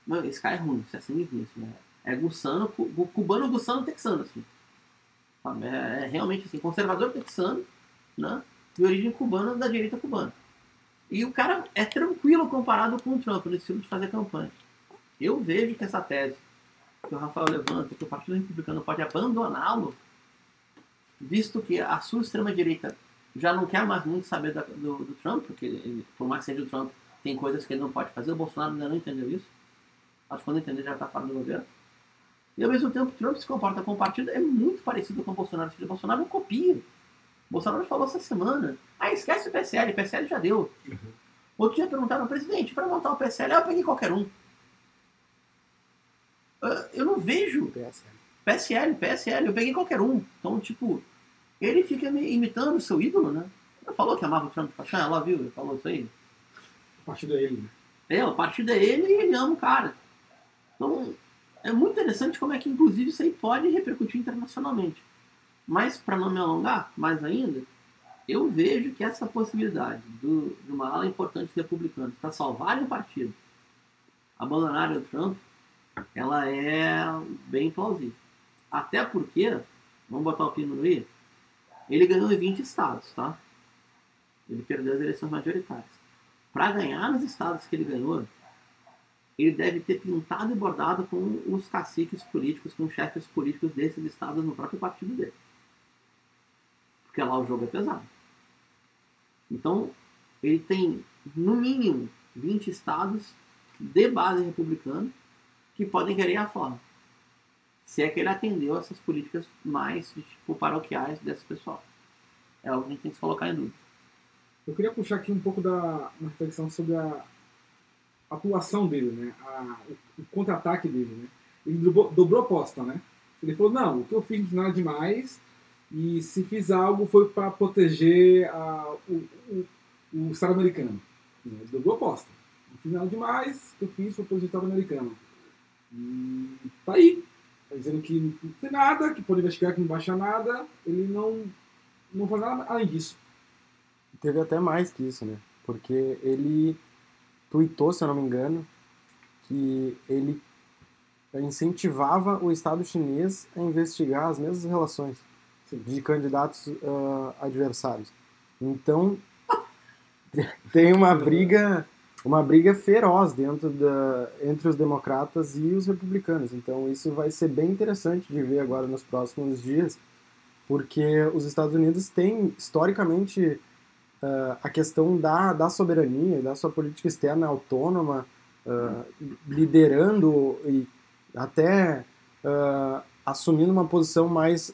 C: Mano, esse cara é ruim, isso é assim ruim, isso, né? É gussano, cu- gu- cubano, gussano, texano, assim. É, é realmente assim, conservador texano, né? De origem cubana da direita cubana. E o cara é tranquilo comparado com o Trump no estilo de fazer campanha. Eu vejo que essa tese que o Rafael levanta, que o Partido Republicano pode abandoná-lo, visto que a sua extrema-direita já não quer mais muito saber da- do, do Trump, porque ele, por mais que seja o Trump, tem coisas que ele não pode fazer, o Bolsonaro ainda não entendeu isso. Acho que quando entender já está fora do governo. E ao mesmo tempo, Trump se comporta com o partido, é muito parecido com o Bolsonaro. O Bolsonaro não copia. O Bolsonaro falou essa semana. Ah, esquece o PSL, o PSL já deu. Outro dia perguntaram ao presidente, para montar o PSL, ah, eu peguei qualquer um. Ah, Eu não vejo PSL, PSL, eu peguei qualquer um. Então, tipo, ele fica imitando o seu ídolo, né? Ele falou que amava o Trump paixão, ela viu, ele falou isso aí.
F: Partido é ele.
C: É, o partido é ele e ele ama o cara. Então, é muito interessante como é que, inclusive, isso aí pode repercutir internacionalmente. Mas, para não me alongar mais ainda, eu vejo que essa possibilidade do, de uma ala importante dos republicanos para salvarem o partido, abandonarem o Trump, ela é bem plausível. Até porque, vamos botar o pino no i, ele ganhou em 20 estados, tá? Ele perdeu as eleições majoritárias. Para ganhar nos estados que ele ganhou, ele deve ter pintado e bordado com os caciques políticos, com os chefes políticos desses estados no próprio partido dele. Porque lá o jogo é pesado. Então, ele tem, no mínimo, 20 estados de base republicana que podem querer a fora. Se é que ele atendeu essas políticas mais tipo, paroquiais desse pessoal. É algo que a gente tem que colocar em dúvida.
F: Eu queria puxar aqui um pouco da uma reflexão sobre a atuação dele, né? A- o, o contra-ataque dele, né? Ele dobrou, dobrou a aposta, né? Ele falou, não, o que eu fiz não nada demais e se fiz algo foi para proteger a- o, o, o Estado americano. Ele dobrou a aposta. Não fiz nada demais, o que eu fiz foi proteger o Estado americano. E tá aí. Tá dizendo que não tem nada, que pode investigar, que não baixa nada. Ele não, não faz nada além disso.
B: Teve até mais que isso, né? Porque ele tweetou, se eu não me engano, que ele incentivava o Estado chinês a investigar as mesmas relações de candidatos ah, adversários. Então, tem uma briga uma briga feroz dentro da entre os democratas e os republicanos. Então, isso vai ser bem interessante de ver agora nos próximos dias, porque os Estados Unidos têm historicamente ah, a questão da, da soberania, da sua política externa autônoma, ah, liderando e até ah, assumindo uma posição mais,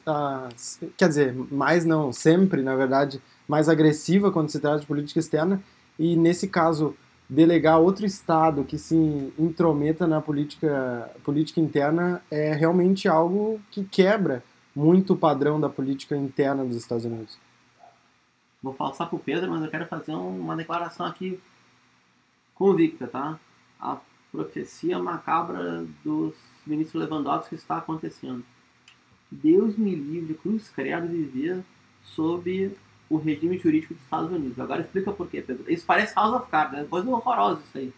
B: quer dizer, mais não, sempre, na verdade, mais agressiva quando se trata de política externa, e nesse caso, delegar outro Estado que se intrometa na política, política interna é realmente algo que quebra muito o padrão da política interna dos Estados Unidos.
C: Vou passar pro Pedro, mas eu quero fazer um- uma declaração aqui convicta, tá? A profecia macabra dos ministros Lewandowski está acontecendo. Deus me livre, cruz credo, viver sob o regime jurídico dos Estados Unidos. Agora explica por quê, Pedro. Isso parece House of Cards, né? coisa horrorosa isso aí.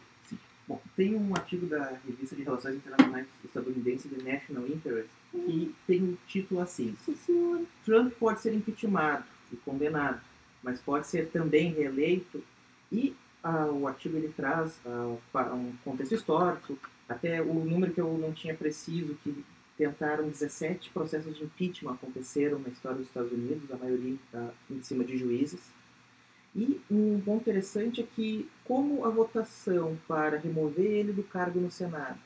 D: Bom, tem um artigo da revista de Relações Internacionais estadunidense, The National Interest, que tem um título assim: Trump pode ser impeachmentado e condenado, mas pode ser também reeleito. E ah, o artigo ele traz ah, um contexto histórico, até o número que eu não tinha preciso, que tentaram 17 processos de impeachment aconteceram na história dos Estados Unidos, a maioria ah, em cima de juízes. E um ponto interessante é que, como a votação para remover ele do cargo no Senado,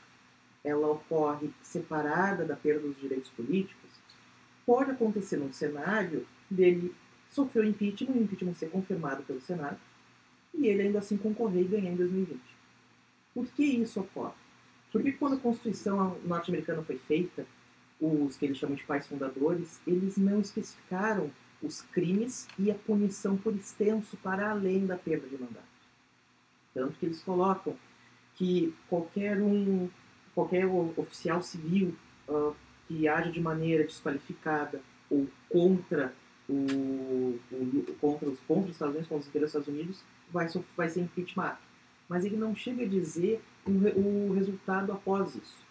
D: ela ocorre separada da perda dos direitos políticos, pode acontecer num cenário dele sofrer o impeachment, o impeachment ser confirmado pelo Senado, e ele ainda assim concorrer e ganhar em 2020. Por que isso ocorre? Porque quando a Constituição norte-americana foi feita, os que eles chamam de pais fundadores, eles não especificaram os crimes e a punição por extenso para além da perda de mandato. Tanto que eles colocam que qualquer um, qualquer oficial civil ah, que age de maneira desqualificada ou contra o, o- contra os contra os Estados Unidos, contra os Estados Unidos, vai, vai ser impeachment. Mas ele não chega a dizer o, o resultado após isso.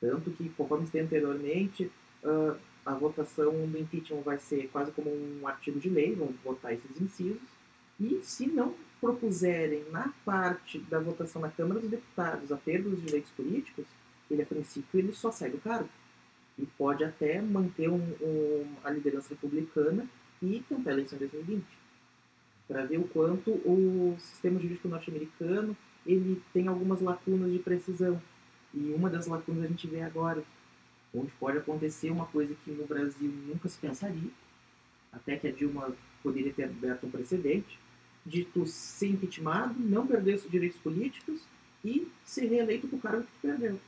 D: Tanto que, conforme citei anteriormente, ah, a votação do impeachment vai ser quase como um artigo de lei, vão votar esses incisos, e se não propuserem na parte da votação na Câmara dos Deputados a perda dos direitos políticos, ele a princípio ele só segue o cargo. E pode até manter um, um- a liderança republicana e tentar a eleição em 2020. Para ver o quanto o sistema jurídico norte-americano ele tem algumas lacunas de precisão. E uma das lacunas a gente vê agora, onde pode acontecer uma coisa que no Brasil nunca se pensaria, até que a Dilma poderia ter aberto um precedente, de tu ser impeachmentado, não perder os direitos políticos e ser reeleito com o cargo que tu perdeu.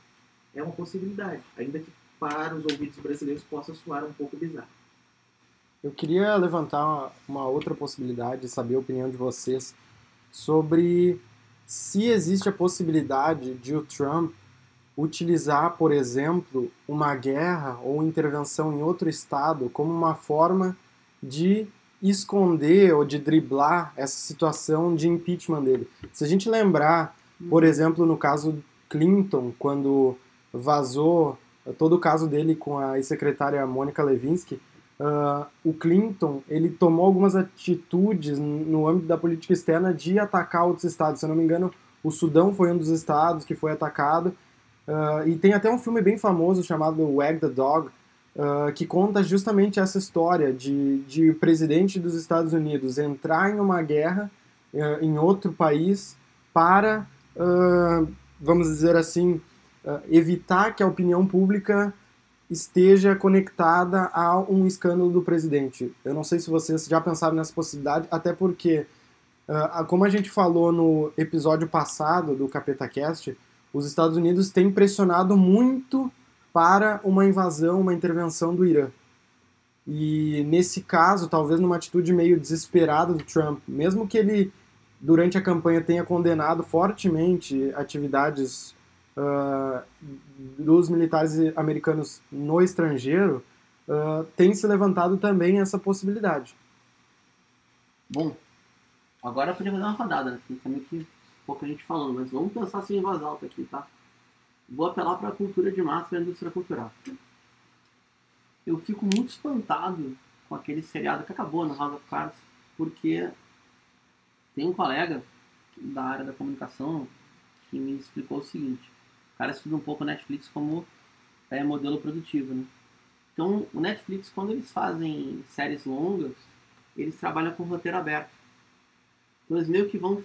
D: É uma possibilidade, ainda que para os ouvidos brasileiros possa soar um pouco bizarro.
B: Eu queria levantar uma outra possibilidade, saber a opinião de vocês sobre se existe a possibilidade de o Trump utilizar, por exemplo, uma guerra ou intervenção em outro estado como uma forma de esconder ou de driblar essa situação de impeachment dele. Se a gente lembrar, por exemplo, no caso Clinton, quando vazou todo o caso dele com a ex-secretária Mônica Lewinsky, uh, o Clinton ele tomou algumas atitudes no âmbito da política externa de atacar outros estados. Se eu não me engano, o Sudão foi um dos estados que foi atacado. Uh, e tem até um filme bem famoso chamado Wag the Dog, uh, que conta justamente essa história de, de o presidente dos Estados Unidos entrar em uma guerra em outro país para, vamos dizer assim, evitar que a opinião pública esteja conectada a um escândalo do presidente. Eu não sei se vocês já pensaram nessa possibilidade, até porque, como a gente falou no episódio passado do Capeta Cast, os Estados Unidos têm pressionado muito para uma invasão, uma intervenção do Irã. E nesse caso, talvez numa atitude meio desesperada do Trump, mesmo que ele durante a campanha tenha condenado fortemente atividades uh, dos militares americanos no estrangeiro, uh, tem se levantado também essa possibilidade.
C: Bom, agora eu podia fazer uma rodada, né? Também que pouca gente falando, mas vamos pensar assim em voz alta aqui, tá? Vou apelar para a cultura de massa e a indústria cultural. Eu fico muito espantado com aquele seriado que acabou no House of Cards, porque tem um colega da área da comunicação que me explicou o seguinte: cara estuda um pouco o Netflix como é, modelo produtivo, né? Então, o Netflix, quando eles fazem séries longas, eles trabalham com roteiro aberto. Então, eles meio que vão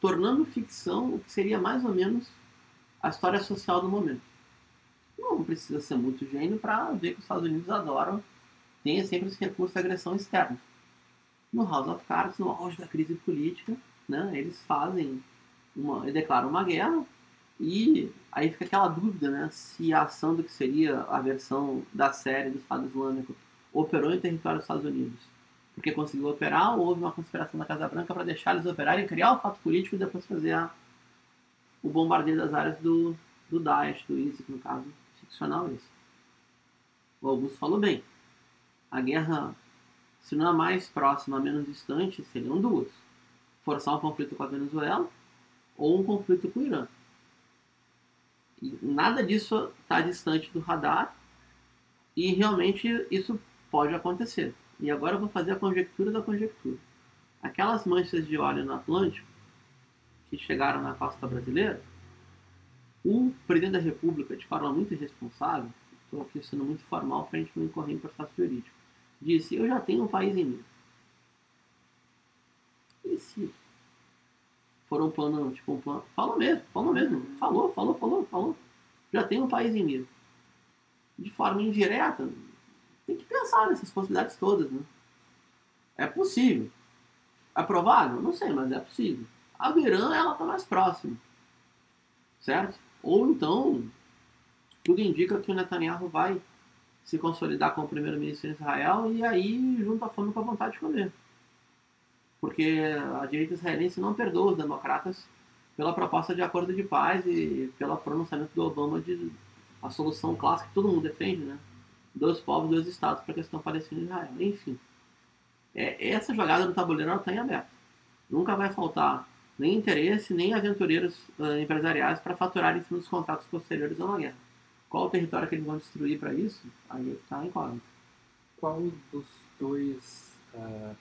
C: tornando ficção o que seria mais ou menos a história social do momento. Não precisa ser muito gênio para ver que os Estados Unidos adoram, tem sempre esse recurso de agressão externa. No House of Cards, no auge da crise política, né, eles fazem uma, declaram uma guerra e aí fica aquela dúvida, né, se a ação do que seria a versão da série do Estado Islâmico operou em território dos Estados Unidos porque conseguiu operar ou houve uma conspiração da Casa Branca para deixar eles operarem, criar o fato político e depois fazer a, o bombardeio das áreas do, do Daesh, do ISIS, no caso ficcional esse. O Augusto falou bem. A guerra, se não é mais próxima, menos distante, seriam duas. Forçar um conflito com a Venezuela ou um conflito com o Irã. Nada disso está distante do radar e realmente isso pode acontecer. E agora eu vou fazer a conjectura da conjectura. Aquelas manchas de óleo no Atlântico que chegaram na costa brasileira, o presidente da República, de forma muito irresponsável, estou aqui sendo muito formal para a não incorrer em processo jurídico, disse: Eu já tenho um país em mim. E se for um plano, tipo um plano. Falou mesmo, falou mesmo. Falou, falou, falou, falou. Já tenho um país em mim. De forma indireta, tem que pensar nessas possibilidades todas, né? É possível. É provável? Não sei, mas é possível. A do Irã, ela está mais próxima. Certo? Ou então, tudo indica que o Netanyahu vai se consolidar como primeiro-ministro em Israel e aí junta a fome com a vontade de comer. Porque a direita israelense não perdoa os democratas pela proposta de acordo de paz e pelo pronunciamento do Obama de a solução clássica que todo mundo defende, né? Dois povos, dois estados para a questão Palestina e Israel. Enfim, é, essa jogada do tabuleiro está em aberto. Nunca vai faltar nem interesse, nem aventureiros uh, empresariais para faturar em cima dos contratos posteriores a uma guerra. Qual o território que eles vão destruir para isso? Aí está incógnito.
E: Qual dos dois. Uh,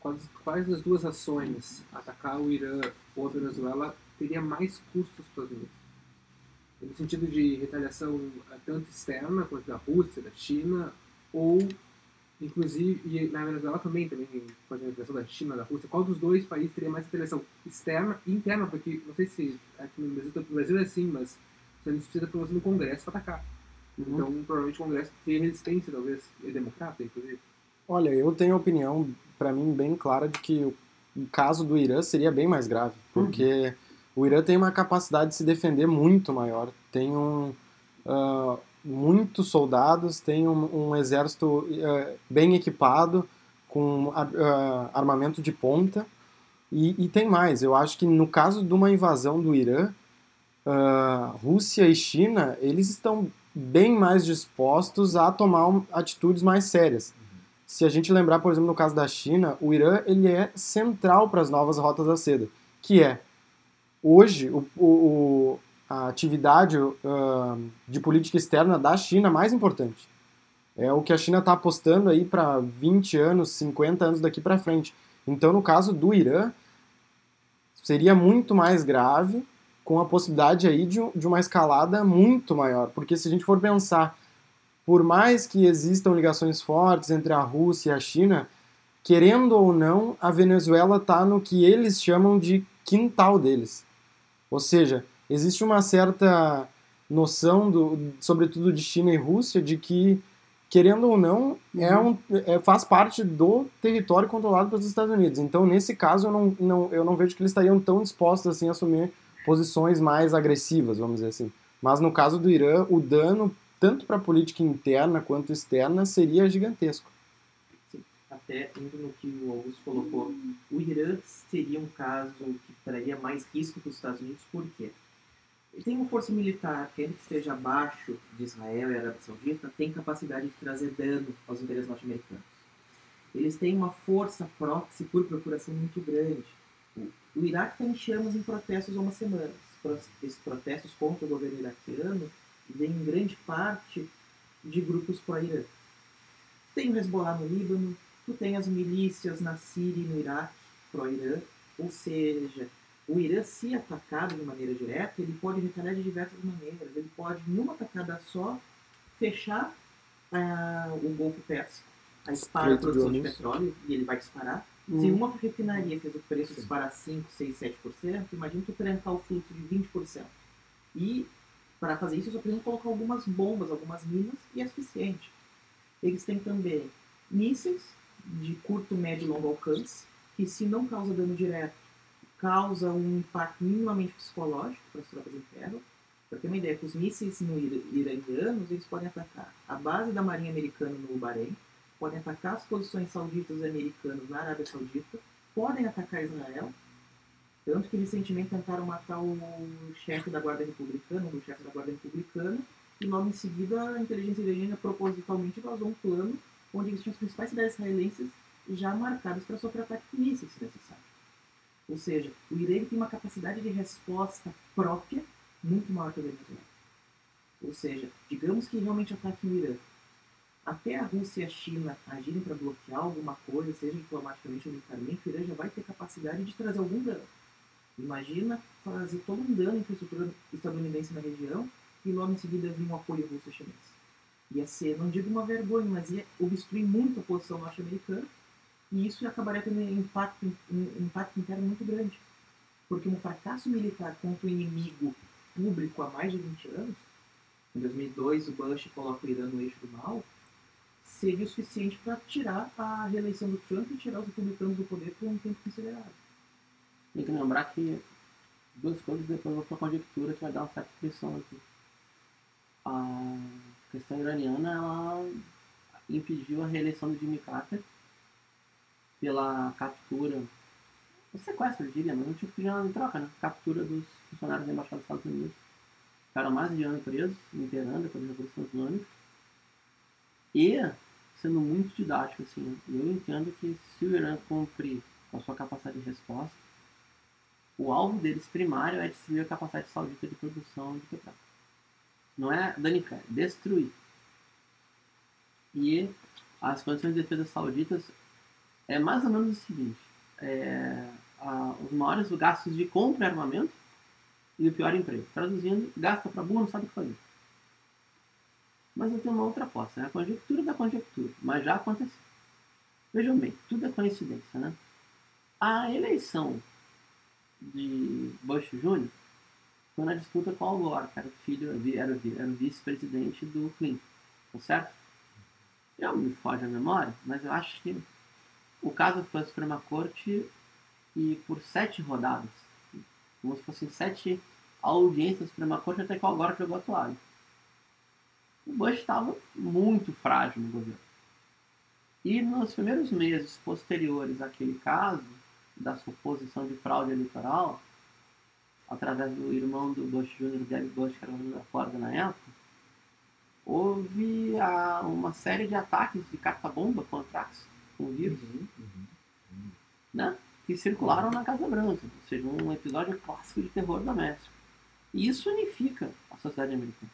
E: quais, quais das duas ações, atacar o Irã ou a Venezuela, teria mais custos para os Unidos? No sentido de retaliação uh, tanto externa quanto da Rússia, da China, ou Inclusive, e na Venezuela também, também com a intervenção da China, da Rússia, qual dos dois países teria mais intervenção externa e interna? Porque, não sei se aqui no Brasil, no Brasil é assim, mas Então eles precisam da aprovação do Congresso para atacar.
C: Uhum.
E: Então, provavelmente o Congresso teria resistência, talvez. É democrata, inclusive.
B: Olha, eu tenho a opinião, pra mim, bem clara de que o caso do Irã seria bem mais grave, porque o Irã tem uma capacidade de se defender muito maior, tem um, ah, muitos soldados, tem um, um exército ah, bem equipado, com ah, armamento de ponta, e, e tem mais. Eu acho que no caso de uma invasão do Irã, Rússia e China, eles estão bem mais dispostos a tomar atitudes mais sérias. Se a gente lembrar, por exemplo, no caso da China, o Irã ele é central para as novas rotas da seda, que é hoje o, o- a atividade ah, de política externa da China mais importante. É o que a China está apostando aí para 20 anos, 50 anos daqui para frente. Então, no caso do Irã, seria muito mais grave, com a possibilidade aí de, de uma escalada muito maior. Porque se a gente for pensar, por mais que existam ligações fortes entre a Rússia e a China, querendo ou não, a Venezuela está no que eles chamam de quintal deles. Ou seja, existe uma certa noção, do, sobretudo de China e Rússia, de que, querendo ou não, é um, é, faz parte do território controlado pelos Estados Unidos. Então, nesse caso, eu não, não, eu não vejo que eles estariam tão dispostos assim, a assumir posições mais agressivas, vamos dizer assim. Mas no caso do Irã, o dano, tanto para a política interna quanto externa, seria gigantesco.
D: Até indo no que o Augusto colocou, o Irã seria um caso que traria mais risco para os Estados Unidos, por quê? Tem uma força militar que, ainda que esteja abaixo de Israel e Arábia Saudita, tem capacidade de trazer dano aos interesses norte-americanos. Eles têm uma força proxy por procuração muito grande. O, Iraque está em chamas em protestos há uma semana. Esses protestos contra o governo iraquiano vêm em grande parte de grupos pró-Irã. Tem o Hezbollah no Líbano, tu tem as milícias na Síria e no Iraque, pró-Irã, ou seja, o Irã, se atacado de maneira direta, ele pode retaliar de diversas maneiras. Ele pode, numa atacada só, fechar ah, o Golfo Pérsico, a dispara a
B: de
D: produção de petróleo, e ele vai disparar.
C: Hum.
D: Se uma refinaria fez o preço disparar 5, 6, 7%, imagina tu trancar o fluxo de 20%. E, para fazer isso, só precisam colocar algumas bombas, algumas minas, e é suficiente. Eles têm também mísseis de curto, médio e longo alcance, que se não causa dano direto, causa um impacto minimamente psicológico para as tropas em terra. Para ter uma ideia, os mísseis no ira- iranianos, eles podem atacar a base da marinha americana no Bahrein, podem atacar as posições sauditas e americanas na Arábia Saudita, podem atacar Israel, tanto que recentemente tentaram matar o chefe da Guarda Republicana, dos chefes da Guarda Republicana, e logo em seguida a inteligência iraniana propositalmente vazou um plano onde eles tinham as principais cidades israelenses já marcadas para sofrer ataque de mísseis, se necessário. Ou seja, o Irã tem uma capacidade de resposta própria muito maior que a Venezuela. Ou seja, digamos que realmente ataque o Irã. Até a Rússia e a China agirem para bloquear alguma coisa, seja diplomaticamente ou militarmente, o Irã já vai ter capacidade de trazer algum dano. Imagina fazer todo um dano à infraestrutura estadunidense na região e logo em seguida vir um apoio russo e chinês. Ia ser, não digo uma vergonha, mas ia obstruir muito a posição norte-americana e isso acabaria tendo um impacto, um impacto interno muito grande. Porque um fracasso militar contra o inimigo público há mais de 20 anos, em 2002 o Bush coloca o Irã no eixo do mal, seria o suficiente para tirar a reeleição do Trump e tirar os republicanos do poder por um tempo considerável.
C: Tem que lembrar que duas coisas depois vou para conjectura que vai dar uma certa pressão aqui. A questão iraniana ela impediu a reeleição do Jimmy Carter pela captura, o sequestro, eu diria, mas não tinha pedido nada em troca, né? Captura dos funcionários da Embaixada dos Estados Unidos. Ficaram mais de ano presos, em Teherã, depois da Revolução Islâmica. E, sendo muito didático, assim, eu entendo que se o Irã cumprir com a sua capacidade de resposta, o alvo deles primário é destruir a capacidade saudita de produção de petróleo. Não é danificar, é destruir. E as condições de defesa sauditas é mais ou menos o seguinte: é, a- os maiores gastos de compra e armamento e o pior emprego. Traduzindo, gasta para burro, não sabe o que fazer. Mas eu tenho uma outra aposta, é a conjectura da conjectura, mas já aconteceu. Vejam bem, tudo é coincidência, né? A eleição de Bush Jr. foi na disputa com o Al Gore, que era o filho, era era o vice-presidente do Clinton, tá certo? Eu me foge a memória, mas eu acho que o caso foi a Suprema Corte e por sete rodadas, como se fossem sete audiências da Suprema Corte até que o Al Gore jogou a toalha. O Bush estava muito frágil no governo. E nos primeiros meses posteriores àquele caso, da suposição de fraude eleitoral, através do irmão do Bush Jr., Gary Bush, que era o da Flórida na época, houve a, uma série de ataques de carta-bomba contra com vírus, uhum, uhum. Né? que circularam na Casa Branca, ou seja, um episódio clássico de terror doméstico. E isso unifica a sociedade americana.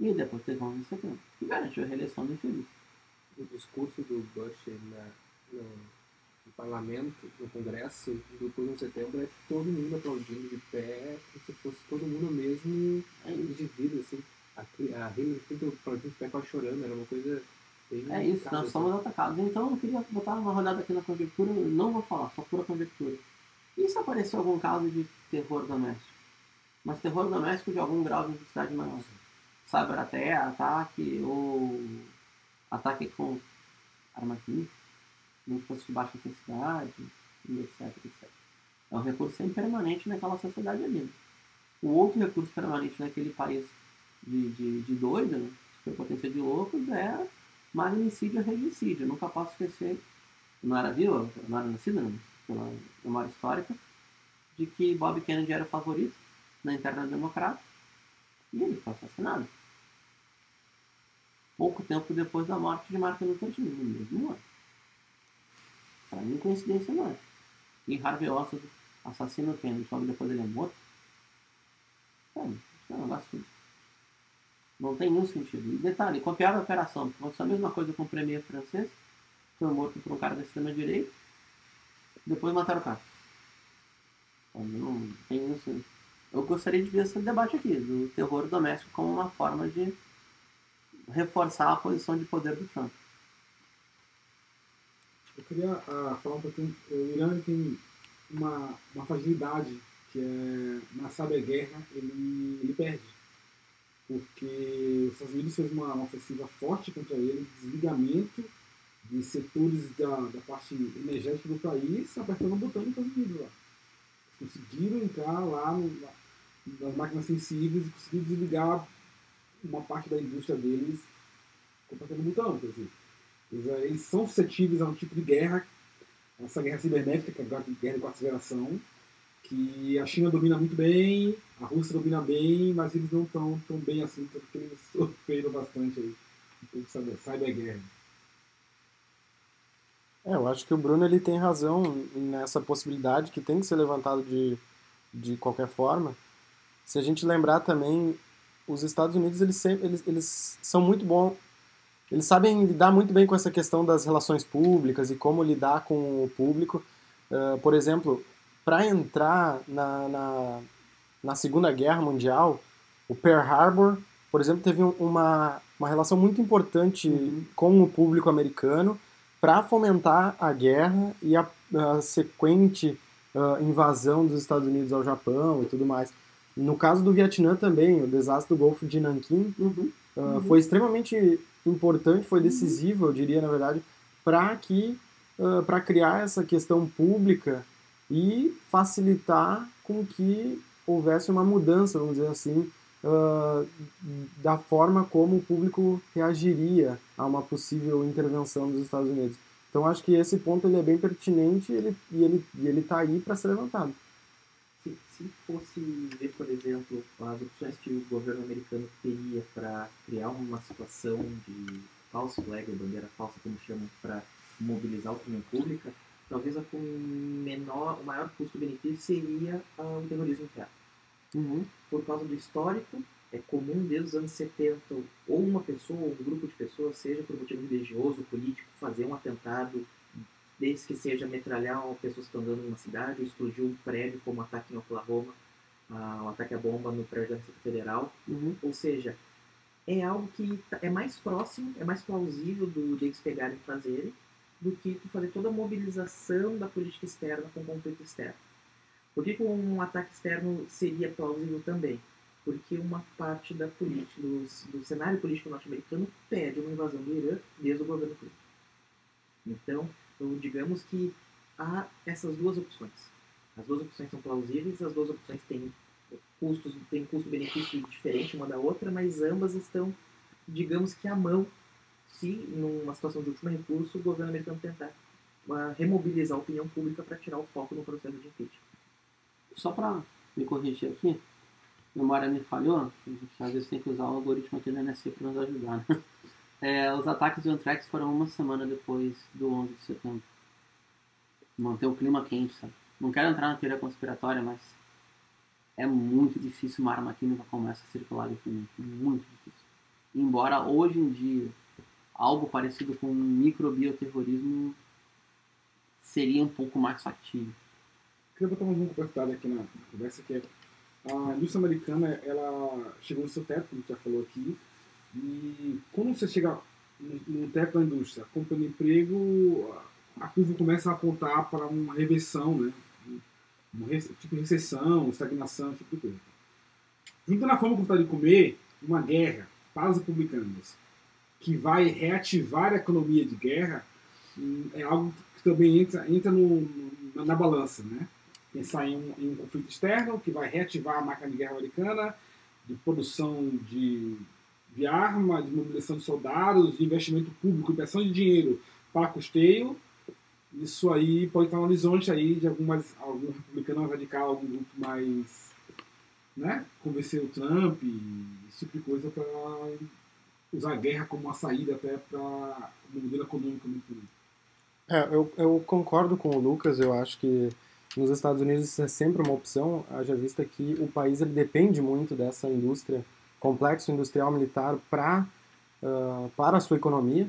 C: E depois teve 11 de setembro, que garantiu a reeleição do infeliz.
E: O discurso do Bush na, no, no, parlamento, no Congresso, depois de 11 de setembro, é todo mundo aplaudindo de pé, como se fosse todo mundo mesmo é indivíduo, assim. A, a Hillary Clinton aplaudindo de pé, quase chorando, era uma coisa bem...
C: É isso, nós assim. somos atacados. Então eu queria botar uma rodada aqui na conjectura, não vou falar, só pura conjectura. E se aparecer algum caso de terror doméstico? Mas terror doméstico de algum grau de intensidade maior cyber até ataque ou ataque com arma química, fosse de baixa intensidade, etc, etc. É um recurso sempre permanente naquela sociedade ali. O outro recurso permanente naquele país de, de, de doido, né, superpotência de loucos, é magnicídio e regicídio. Eu nunca posso esquecer, não era vivo, não era nascido, não, pela memória histórica, de que Bob Kennedy era o favorito na interna democrata e ele foi assassinado pouco tempo depois da morte de Martin Luther King, no mesmo ano. Para mim, coincidência não é. E Harvey Oswald assassina o Kennedy, só que depois ele é morto. Sabe, isso é um negócio... Não tem nenhum sentido. E detalhe, copiar a operação. Aconteceu a mesma coisa com o premier francês. Foi morto por um cara da extrema-direita. Depois mataram o cara. Então, não tem sentido. Eu gostaria de ver esse debate aqui, do terror doméstico como uma forma de reforçar a posição de poder do Trump.
F: Eu queria uh, falar um pouquinho. O Irã tem uma, uma fragilidade que é na sábia guerra ele, ele perde. Porque os Estados Unidos fez uma, uma ofensiva forte contra ele, desligamento de setores da, da parte energética do país, apertando o botão dos Estados Unidos lá. Conseguiram entrar lá no, nas máquinas sensíveis e conseguiram desligar uma parte da indústria deles completamente botão. Quer dizer, eles, eles, são suscetíveis a um tipo de guerra, essa guerra cibernética, que é a guerra de quarta geração, que a China domina muito bem, a Rússia domina bem, mas eles não estão tão bem assim, porque eles sofreram bastante aí, sabe, cyberguerra.
B: É, eu acho que o Bruno ele tem razão nessa possibilidade que tem que ser levantado de, de qualquer forma. Se a gente lembrar também os Estados Unidos eles, sempre, eles, eles são muito bons, eles sabem lidar muito bem com essa questão das relações públicas e como lidar com o público. Uh, por exemplo, para entrar na, na, na, Segunda Guerra Mundial, o Pearl Harbor, por exemplo, teve uma, uma relação muito importante uhum. com o público americano para fomentar a guerra e a, a sequente uh, invasão dos Estados Unidos ao Japão e tudo mais. No caso do Vietnã também, o desastre do Golfo de Nanquim uhum. Uh, uhum. foi extremamente importante, foi decisivo, eu diria, na verdade, para que uh, para criar essa questão pública e facilitar com que houvesse uma mudança, vamos dizer assim, uh, da forma como o público reagiria a uma possível intervenção dos Estados Unidos. Então acho que esse ponto ele é bem pertinente e ele e ele e ele está aí para ser levantado
D: se, se fosse ver, por exemplo, as opções que o governo americano teria para criar uma situação de false flag, ou bandeira falsa, como chamam, para mobilizar a opinião pública, talvez a com menor, o maior custo-benefício seria o terrorismo interno. Uhum. Por causa do histórico, é comum desde os anos 70 ou uma pessoa ou um grupo de pessoas, seja por motivo religioso, político, fazer um atentado desde que seja metralhar pessoas que estão andando numa cidade, explodir um prédio, como o ataque em Oklahoma, uh, o ataque à bomba no prédio da Receita Federal. Uhum. Ou seja, é algo que tá, é mais próximo, é mais plausível do, de eles pegarem e fazerem, do que fazer toda a mobilização da política externa com o conflito externo. Por que, que um ataque externo seria plausível também? Porque uma parte da política, do, do cenário político norte-americano pede uma invasão do Irã desde o governo Clinton. Então, então, digamos que há essas duas opções. As duas opções são plausíveis, as duas opções têm custos, têm custo-benefício diferente uma da outra, mas ambas estão, digamos que à mão, se numa situação de último recurso o governo americano tentar uh, remobilizar a opinião pública para tirar o foco no processo de impeachment.
C: Só para me corrigir aqui, memória me falhou, a gente às vezes tem que usar o algoritmo aqui da NSC para nos ajudar. Né? É, os ataques do Anthrax foram uma semana depois do 11 de setembro. Manter o clima quente, sabe? Não quero entrar na teoria conspiratória, mas é muito difícil uma arma química começa a circular livremente. Muito difícil. Embora hoje em dia algo parecido com microbioterrorismo seria um pouco mais factível.
F: Queria botar uma curiosidade aqui na conversa que é a indústria americana ela chegou no seu teto, como a gente já falou aqui, e quando você chega no, teto da indústria, comprando emprego, a curva começa a apontar para uma reversão, né? Uma, tipo recessão, estagnação, tipo de coisa. Junto na forma como está de comer, uma guerra para os republicanos que vai reativar a economia de guerra hum, é algo que também entra, entra no, na, na balança, né? Pensar em um, em um conflito externo que vai reativar a máquina de guerra americana, de produção de de arma, de mobilização de soldados, de investimento público, inversão de dinheiro para custeio, isso aí pode estar no horizonte aí de algumas, algum republicano radical, algum grupo mais, né, convencer o Trump, esse tipo de coisa para usar a guerra como uma saída até para o modelo econômico muito
B: é, eu, eu concordo com o Lucas, eu acho que nos Estados Unidos isso é sempre uma opção, haja vista que o país ele depende muito dessa indústria complexo industrial militar pra, uh, para a sua economia.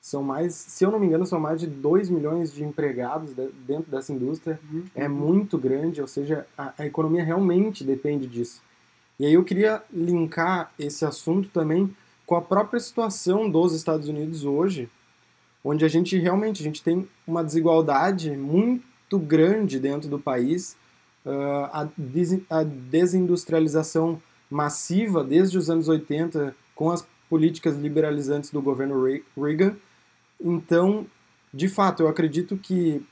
B: São mais, se eu não me engano, são mais de 2 milhões de empregados de, dentro dessa indústria. Uhum. É muito grande, ou seja, a, a economia realmente depende disso. E aí eu queria linkar esse assunto também com a própria situação dos Estados Unidos hoje, onde a gente realmente a gente tem uma desigualdade muito grande dentro do país, uh, a, des, a desindustrialização massiva desde os anos 80 com as políticas liberalizantes do governo Reagan. Então, de fato, eu acredito que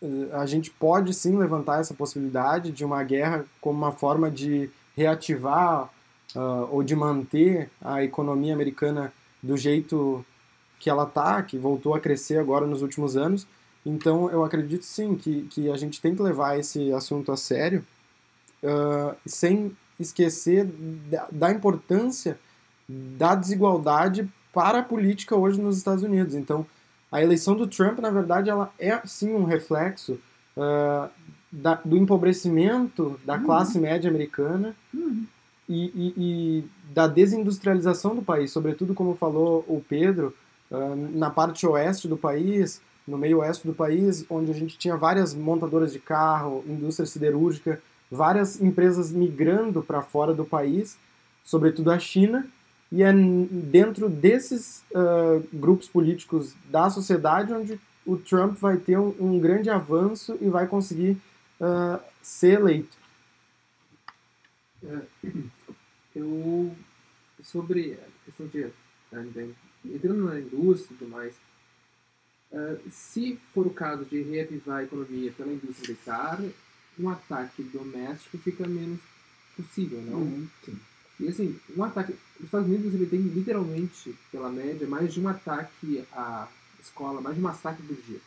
B: eh, a gente pode sim levantar essa possibilidade de uma guerra como uma forma de reativar uh, ou de manter a economia americana do jeito que ela está, que voltou a crescer agora nos últimos anos. Então, eu acredito sim que, que a gente tem que levar esse assunto a sério, uh, sem esquecer da, da importância da desigualdade para a política hoje nos Estados Unidos. Então, a eleição do Trump, na verdade, ela é sim um reflexo uh, da, do empobrecimento da uhum. classe média americana uhum. e, e, e, da desindustrialização do país, sobretudo, como falou o Pedro, uh, na parte oeste do país, no meio oeste do país, onde a gente tinha várias montadoras de carro, indústria siderúrgica, várias empresas migrando para fora do país, sobretudo a China, e é dentro desses uh, grupos políticos da sociedade onde o Trump vai ter um, um grande avanço e vai conseguir uh, ser eleito.
E: É, eu sobre a questão de entrando na indústria e tudo mais, uh, se for o caso de reavivar a economia pela indústria militar, um ataque doméstico fica menos possível, não? Uhum, e assim, um ataque. Os Estados Unidos ele tem literalmente, pela média, mais de um ataque à escola, mais de um massacre por dia.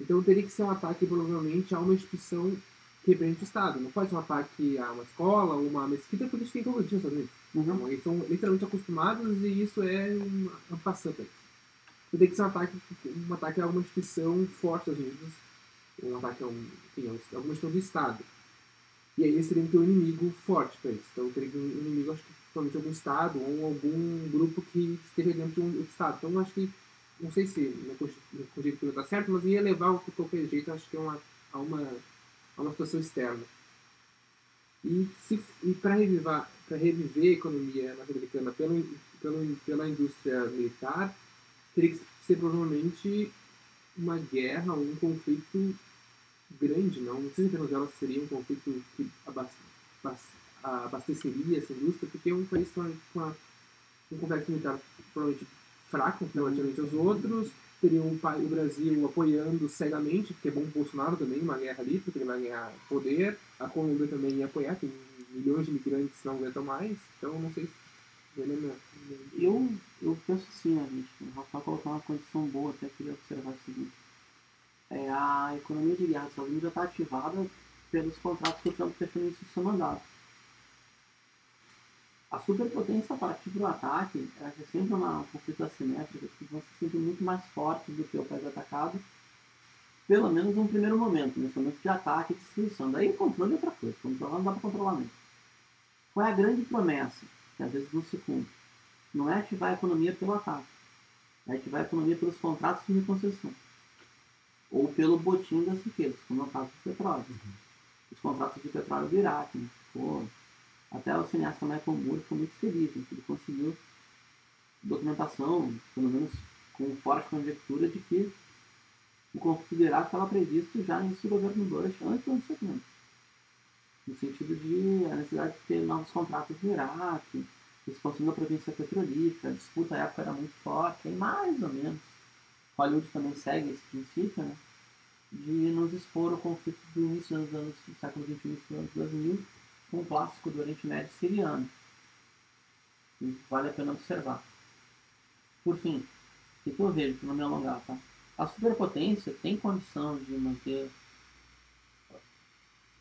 E: Então teria que ser um ataque provavelmente a uma instituição que represente o Estado. Não pode ser um ataque a uma escola, uma mesquita, porque isso tem todo dia nos Estados Unidos. Uhum. Então, eles estão literalmente acostumados e isso é uma, uma passada. Então tem que ser um ataque, um ataque a alguma instituição forte dos Estados Unidos um ataque a um, enfim, alguma questão do Estado. E aí eles teriam que ter um inimigo forte para isso. Então teria que ter um inimigo, acho que provavelmente algum Estado ou algum grupo que esteja dentro de um Estado. Então acho que, não sei se minha conjectura está certa, mas ia levar de qualquer jeito, acho que é uma, a, uma, a uma situação externa. E, e para reviver, reviver a economia norte-americana pela, pela indústria militar, teria que ser provavelmente uma guerra, um conflito grande, não, não sei se em Venezuela seria um conflito que abas- abas- abasteceria essa indústria, porque é um país com, um complexo militar provavelmente fraco relativamente aos outros, teria pa- o Brasil apoiando cegamente, porque é bom o Bolsonaro também, uma guerra ali, porque ele vai ganhar poder, a Colômbia também ia apoiar, tem milhões de imigrantes não aguentam mais, então não sei se é
C: Eu, eu penso assim, né, gente? O Rafael colocou uma condição boa, até queria observar o seguinte. É, a economia de guerra dos Estados Unidos já está ativada pelos contratos que o Trump fechou no início do seu mandato. A superpotência a partir do ataque é sempre uma conflito assimétrico que vão ser sempre muito mais fortes do que o país atacado, pelo menos num primeiro momento, nesse momento de ataque e destruição. Daí controle é outra coisa, controlar não dá para controlar mesmo. Qual é a grande promessa, que às vezes não se cumpre? Não é ativar a economia pelo ataque, é ativar a economia pelos contratos de reconstrução. Ou pelo botim das riquezas, como é o caso do petróleo. Os contratos de petróleo do Iraque, né? Pô, até o cineasta Michael Moore foi muito feliz, né? ele conseguiu documentação, pelo menos com forte conjectura, de que o conflito do Iraque estava previsto já no início do governo Bush, antes do ano 70. No sentido de a necessidade de ter novos contratos no Iraque, expansão da província petrolífera, a disputa à época era muito forte, e mais ou menos. Hollywood também segue esse princípio, né? De nos expor ao conflito do início dos anos do século XXI e dos anos 2000, com o clássico do Oriente Médio siriano. E vale a pena observar. Por fim, o que eu vejo, para não me alongar, tá? A superpotência tem condição de manter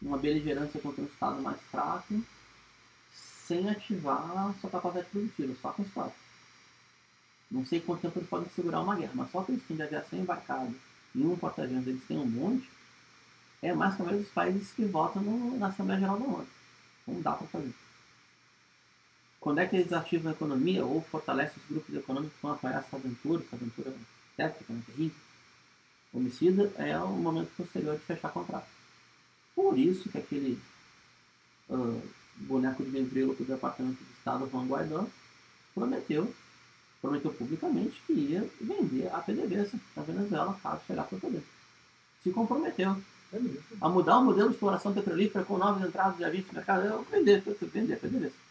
C: uma beligerância contra um Estado mais fraco sem ativar sua capacidade produtiva, só com história. Não sei quanto tempo eles podem segurar uma guerra, mas só que eles têm de aviação embarcada em um porta-aviões, eles têm um monte, é mais que a maioria dos países que votam no- na Assembleia Geral da ONU. Não dá para fazer. Quando é que eles ativam a economia ou fortalecem os grupos econômicos que vão apoiar essa aventura, essa aventura tétrica, né, terrível, homicida, é o momento posterior de fechar contrato. Por isso que aquele ah, boneco de ventríloco do Departamento de Estado, Juan Guaidó, prometeu, prometeu publicamente que ia vender a PDVSA para a Venezuela caso chegasse ao poder. Se comprometeu a mudar o modelo de exploração petrolífera com novas entradas de agentes de mercado. Eu vender, eu vender a PDVSA.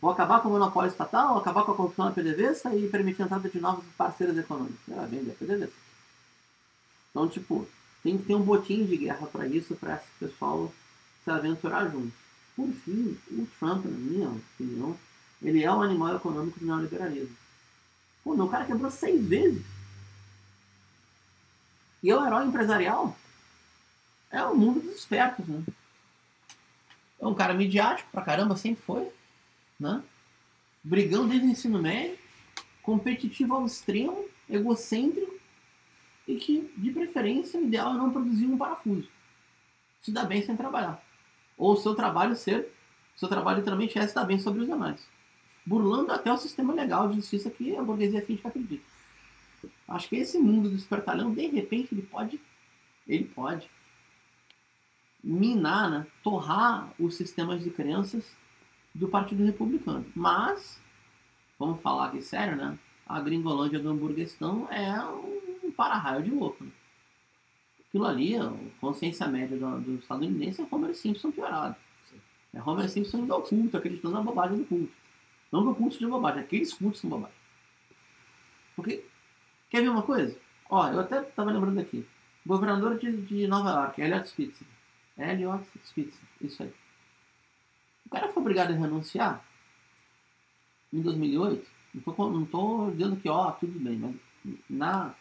C: Vou acabar com o monopólio estatal, acabar com a corrupção na PDVSA e permitir a entrada de novos parceiros econômicos. Ah, vender a PDVSA. Então, tipo, tem que ter um botinho de guerra para isso, para esse pessoal se aventurar junto. Por fim, o Trump, na minha opinião, ele é o animal econômico do neoliberalismo. Pô, meu cara quebrou seis vezes. E é o herói empresarial. É o mundo dos espertos, né? É um cara midiático pra caramba, sempre foi. Né? Brigão desde o ensino médio, competitivo ao extremo, egocêntrico e que, de preferência, o ideal é não produzir um parafuso. Se dá bem sem trabalhar. Ou o seu trabalho ser, seu trabalho literalmente é se dar bem sobre os demais. Burlando até o sistema legal de justiça que a burguesia finge que acredita. Acho que esse mundo do espertalhão, de repente, ele pode, ele pode minar, né, torrar os sistemas de crenças do Partido Republicano. Mas, vamos falar aqui sério, né? A gringolândia do hamburguestão é um para-raio de louco. Né? Aquilo ali, a consciência média do, do estadunidense é Homer Simpson piorado. É Homer Simpson ao culto, acreditando na bobagem do culto. Não do culto de bobagem, aqueles cultos são bobagem. Porque, quer ver uma coisa? Ó, eu até estava lembrando aqui. Governador de, de Nova York, Elliot Spitzer. Elliot Spitzer, isso aí. O cara foi obrigado a renunciar em 2008. Não tô, não tô dizendo que, ó, tudo bem, mas na,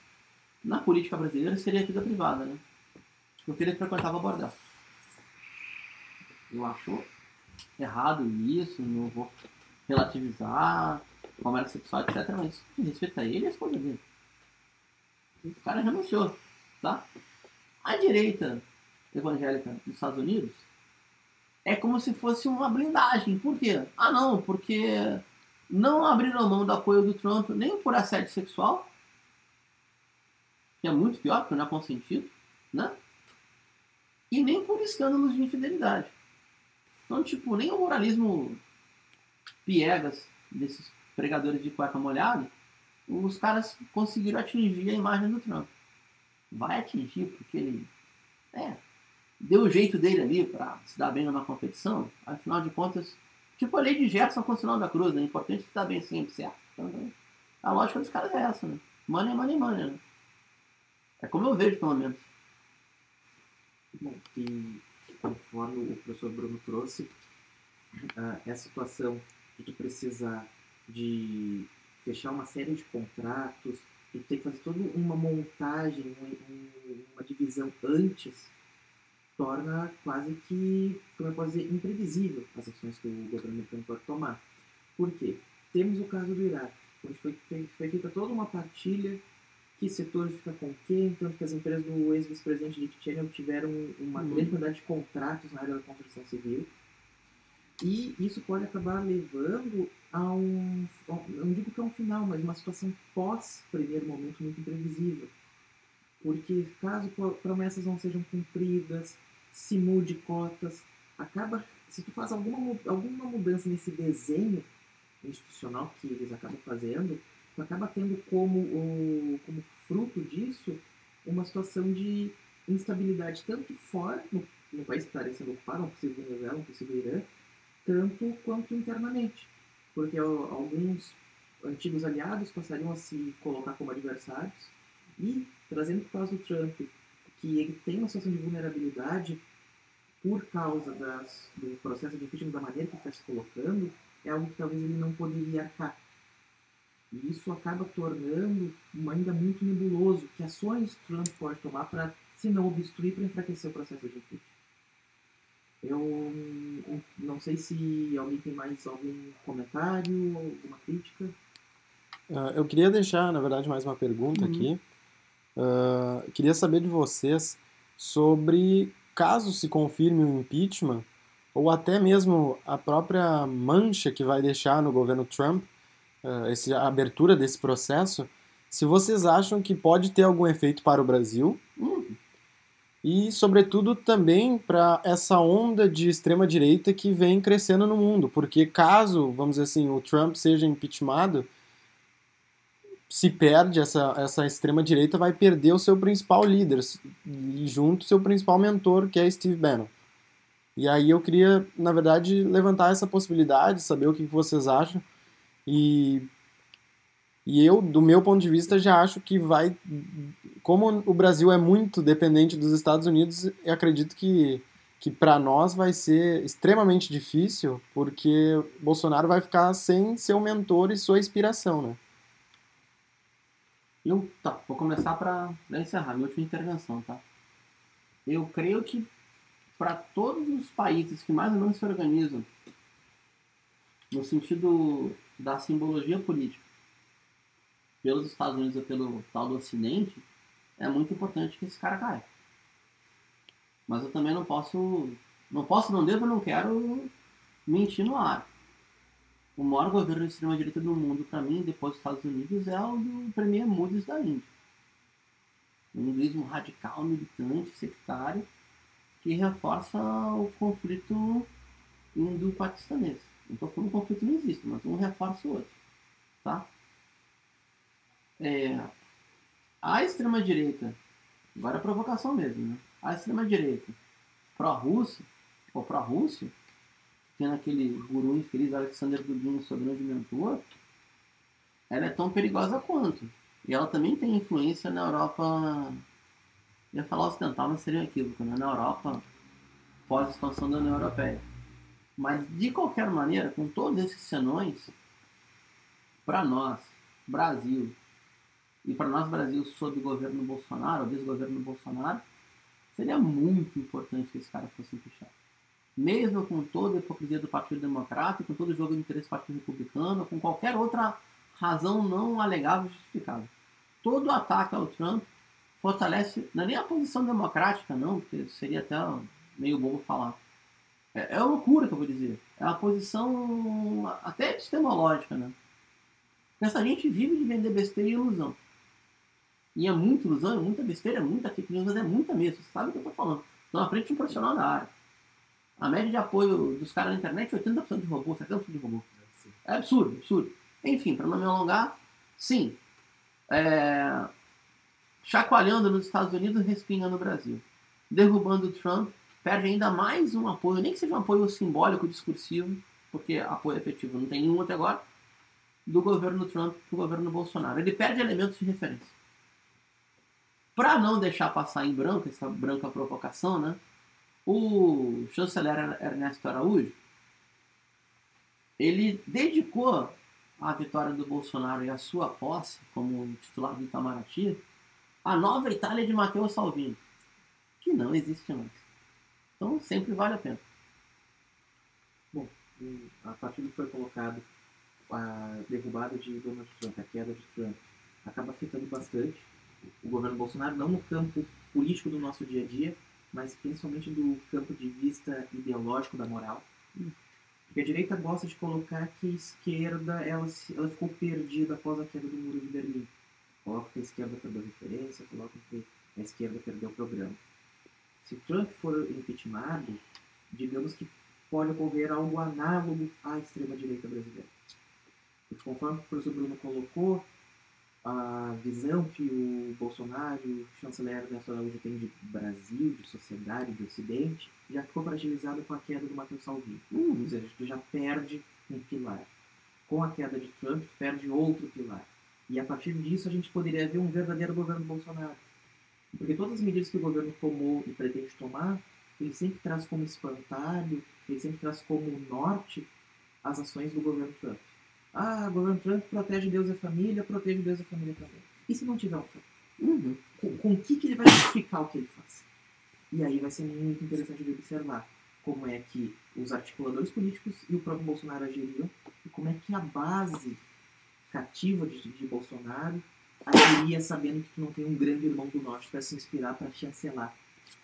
C: na política brasileira seria vida privada, né? Porque ele frequentava bordel. Eu acho errado isso, não vou relativizar, comércio sexual, etc. Mas respeita ele e a esposa dele. O cara renunciou, tá? A direita evangélica dos Estados Unidos é como se fosse uma blindagem. Por quê? Ah, não, porque não abriram mão do apoio do Trump nem por assédio sexual, que é muito pior, porque não é consentido, né? E nem por escândalos de infidelidade. Então, tipo, nem o moralismo piegas desses pregadores de cueca molhada, os caras conseguiram atingir a imagem do Trump. Vai atingir porque ele é, deu o jeito dele ali para se dar bem numa competição, afinal de contas, tipo a lei de Gerson com o sinal da cruz, né? É importante se dar bem sempre, certo? Então, a lógica dos caras é essa, né? Money, money, money, né? É como eu vejo, pelo menos.
D: Bom, e conforme o professor Bruno trouxe, uh, situação de tu precisar de fechar uma série de contratos, e ter que fazer toda uma montagem, uma, uma divisão antes, torna quase que, como eu posso dizer, imprevisível as ações que o governo americano pode tomar. Por quê? Temos o caso do Iraque, onde foi, foi feita toda uma partilha que setores fica com quem, tanto que as empresas do ex-vice-presidente Dick Cheney tiveram uma uhum. grande quantidade de contratos na área da construção civil. E isso pode acabar levando a um, não digo que é um final, mas uma situação pós primeiro momento muito imprevisível. Porque caso promessas não sejam cumpridas, se mude cotas, acaba, se tu faz alguma, alguma mudança nesse desenho institucional que eles acabam fazendo, tu acaba tendo como, como fruto disso uma situação de instabilidade tanto fora, no, no país que estaria sendo ocupado, um possível Venezuela, um possível Irã, tanto quanto internamente. Porque alguns antigos aliados passariam a se colocar como adversários e, trazendo o caso do Trump, que ele tem uma situação de vulnerabilidade por causa das, do processo de impeachment da maneira que está se colocando, é algo que talvez ele não poderia arcar. E isso acaba tornando ainda muito nebuloso que ações Trump pode tomar para, se não obstruir, para enfraquecer o processo de impeachment. Eu não sei se alguém tem mais algum comentário, alguma crítica.
B: Uh, eu queria deixar, na verdade, mais uma pergunta uhum. aqui. Uh, queria saber de vocês sobre caso se confirme o impeachment, ou até mesmo a própria mancha que vai deixar no governo Trump, esse, a abertura desse processo, se vocês acham que pode ter algum efeito para o Brasil, uhum e, sobretudo, também para essa onda de extrema-direita que vem crescendo no mundo. Porque, caso, vamos dizer assim, o Trump seja impeachmentado, se perde essa, essa extrema-direita, vai perder o seu principal líder e, junto, seu principal mentor, que é Steve Bannon. E aí eu queria, na verdade, levantar essa possibilidade, saber o que vocês acham. E e eu, do meu ponto de vista, já acho que vai. Como o Brasil é muito dependente dos Estados Unidos, eu acredito que, que para nós vai ser extremamente difícil, porque Bolsonaro vai ficar sem seu mentor e sua inspiração, né?
C: Eu, tá, vou começar para encerrar minha última intervenção, tá? Eu creio que para todos os países que mais ou menos se organizam no sentido da simbologia política, pelos Estados Unidos ou pelo tal do Ocidente, é muito importante que esse cara caia. Mas eu também não posso, não posso, não devo, não quero mentir no ar. O maior governo de extrema-direita do mundo, para mim, depois dos Estados Unidos, é o do Premier Moody's da Índia. Um hinduísmo radical, militante, sectário, que reforça o conflito indo-paquistanês. Falando que o conflito não existe, mas um reforça o outro. Tá? É, a extrema-direita, agora é provocação mesmo, né? A extrema-direita pró-Rússia, ou pró-Rússia, tendo aquele guru infeliz Alexander Dugin, seu grande mentor, ela é tão perigosa quanto. E ela também tem influência na Europa, ia falar ocidental, mas seria um equívoco, né? na Europa pós-expansão da União Europeia. Mas, de qualquer maneira, com todos esses senões, para nós, Brasil, e para nós, Brasil, sob o governo Bolsonaro, ou desgoverno Bolsonaro, seria muito importante que esse cara fosse empichado. Mesmo com toda a hipocrisia do Partido Democrata, com todo o jogo de interesse do Partido Republicano, com qualquer outra razão não alegável e justificável. Todo ataque ao Trump fortalece, não é nem a posição democrática, não, porque seria até meio bobo falar. É, é loucura que eu vou dizer. É uma posição até epistemológica, né? Essa gente vive de vender besteira e ilusão. E é muito ilusão, é muita besteira, é muita fake news, mas é muita mesmo. Você sabe o que eu tô falando. Estou na frente de um profissional da área. A média de apoio dos caras na internet é 80% de robô, 70% de robô. É absurdo, absurdo. Enfim, para não me alongar, sim. É... Chacoalhando nos Estados Unidos, respingando no Brasil. derrubando o Trump, perde ainda mais um apoio, nem que seja um apoio simbólico, discursivo, porque apoio efetivo não tem nenhum até agora, do governo Trump para o governo Bolsonaro. Ele perde elementos de referência. Para não deixar passar em branco, essa branca provocação, né? o chanceler Ernesto Araújo, ele dedicou a vitória do Bolsonaro e a sua posse como titular do Itamaraty a nova Itália de Matteo Salvini, que não existe mais. Então sempre vale a pena.
D: Bom, a partir do que foi colocado, a derrubada de Donald Trump, a queda de Trump, acaba afetando bastante o governo Bolsonaro, não no campo político do nosso dia a dia, mas principalmente do campo de vista ideológico da moral. Porque a direita gosta de colocar que a esquerda ela, ela ficou perdida após a queda do muro de Berlim. Coloca que a esquerda perdeu referência, coloca que a esquerda perdeu o programa. Se Trump for impeachmentado, digamos que pode ocorrer algo análogo à extrema-direita brasileira. Porque conforme o professor Bruno colocou, a visão que o Bolsonaro, o chanceler Ernesto Araújo tem de Brasil, de sociedade, de Ocidente, já ficou fragilizada com a queda do Matheus Salvini. Ou seja, tu já perde um pilar. Com a queda de Trump, tu perde outro pilar. E a partir disso a gente poderia ver um verdadeiro governo Bolsonaro. Porque todas as medidas que o governo tomou e pretende tomar, ele sempre traz como espantalho, ele sempre traz como norte as ações do governo Trump. Ah, o governo Trump protege Deus e a família, protege Deus e a família também. E se não tiver o Trump? Uhum. Com, com o que, que ele vai justificar o que ele faz? E aí vai ser muito interessante de observar como é que os articuladores políticos e o próprio Bolsonaro agiriam e como é que a base cativa de, de Bolsonaro agiria sabendo que não tem um grande irmão do norte para se inspirar para chancelar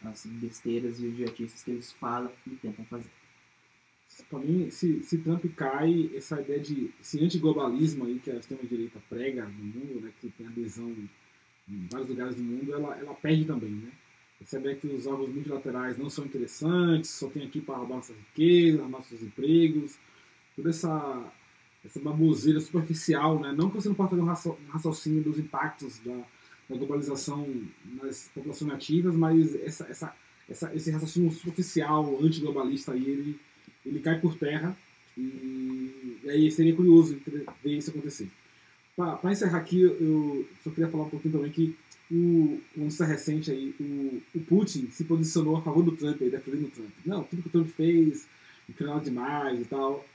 D: as besteiras e idiotices que eles falam e tentam fazer.
F: Para mim, se, se Trump cai, essa ideia de esse antiglobalismo aí que a extrema-direita prega no mundo, né, que tem adesão em vários lugares do mundo, ela, ela perde também, né? Perceber que os órgãos multilaterais não são interessantes, só tem aqui para roubar nossas riquezas, nossos empregos, toda essa, essa baboseira superficial, né? Não que você não possa fazer um raciocínio dos impactos da, da globalização nas populações nativas, mas essa, essa, essa, esse raciocínio superficial, antiglobalista aí, ele, ele cai por terra e, e aí seria curioso ver isso acontecer. Para encerrar aqui, eu só queria falar um pouquinho também que o, uma notícia recente aí, o, o Putin se posicionou a favor do Trump, defendendo o Trump. Não, tudo que o Trump fez, final demais e tal.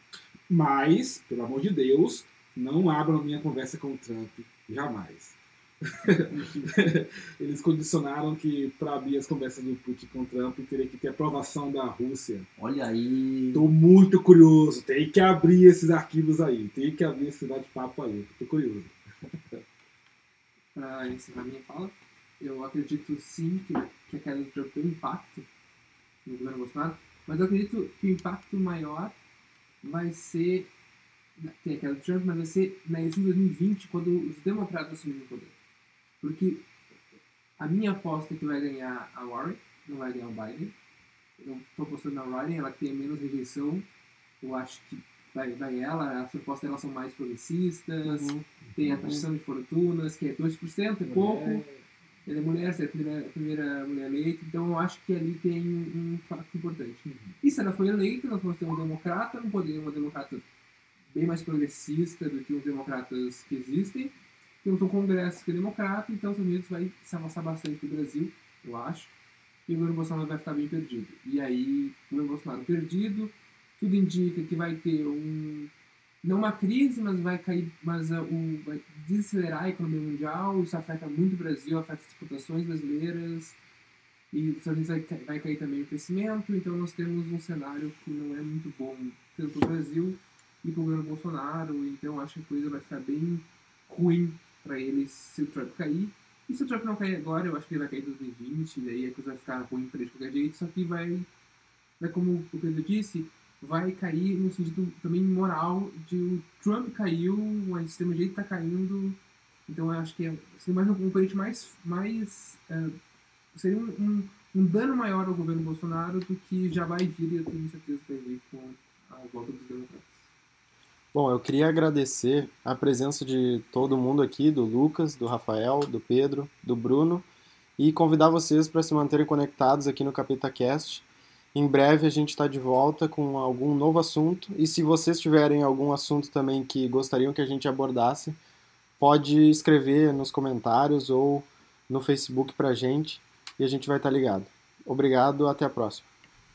F: Mas, pelo amor de Deus, não abram minha conversa com o Trump, jamais. Eles condicionaram que para abrir as conversas do Putin com o Trump teria que ter aprovação da Rússia.
C: Olha aí.
F: Tô muito curioso. Tem que abrir esses arquivos aí. Tem que abrir esse bate-papo aí. Tô curioso.
E: Para encerrar minha fala, eu acredito sim que, que a queda do Trump tem impacto no governo Bolsonaro, mas eu acredito que o impacto maior vai ser tem a queda do Trump, mas vai ser na eleição de 2020, quando os democratas assumirem o poder. Porque a minha aposta é que vai ganhar a Warren, não vai ganhar o Biden. Eu estou apostando na Warren, ela tem menos rejeição. Eu acho que vai, vai ela, as propostas dela são mais progressistas, uhum. tem a taxação de fortunas, que é 2%, é pouco. Ela é mulher, é a primeira, a primeira mulher eleita, então eu acho que ali tem um, um importante. Uhum. E se ela foi eleita, nós vamos ter um democrata, não podemos uma democrata bem mais progressista do que os democratas que existem. Temos um Congresso que é democrata, então os Estados Unidos vai se avançar bastante do Brasil, eu acho. E o governo Bolsonaro vai ficar bem perdido. E aí, o governo Bolsonaro perdido, tudo indica que vai ter um não uma crise, mas vai cair, mas uh, um, vai desacelerar a economia mundial. Isso afeta muito o Brasil, afeta as exportações brasileiras e vai, cair também o crescimento. Então nós temos um cenário que não é muito bom tanto para o Brasil e para o governo Bolsonaro. Então acho que a coisa vai ficar bem ruim para eles se o Trump cair. E se o Trump não cair agora, eu acho que ele vai cair em 2020, e aí a coisa vai ficar ruim para ele de qualquer jeito. Só que vai, vai como o Pedro disse vai cair no sentido também moral de o Trump caiu, sistema de está caindo. Então eu acho que é, seria mais um componente mais. mais uh, seria um, um, um, dano maior ao governo Bolsonaro do que já vai vir, e eu tenho certeza que vai vir com a volta dos democratas.
B: Bom, eu queria agradecer a presença de todo mundo aqui, do Lucas, do Rafael, do Pedro, do Bruno e convidar vocês para se manterem conectados aqui no Capeta Cast. Em breve a gente está de volta com algum novo assunto e se vocês tiverem algum assunto também que gostariam que a gente abordasse, pode escrever nos comentários ou no Facebook pra gente e a gente vai estar ligado. Obrigado, até a próxima.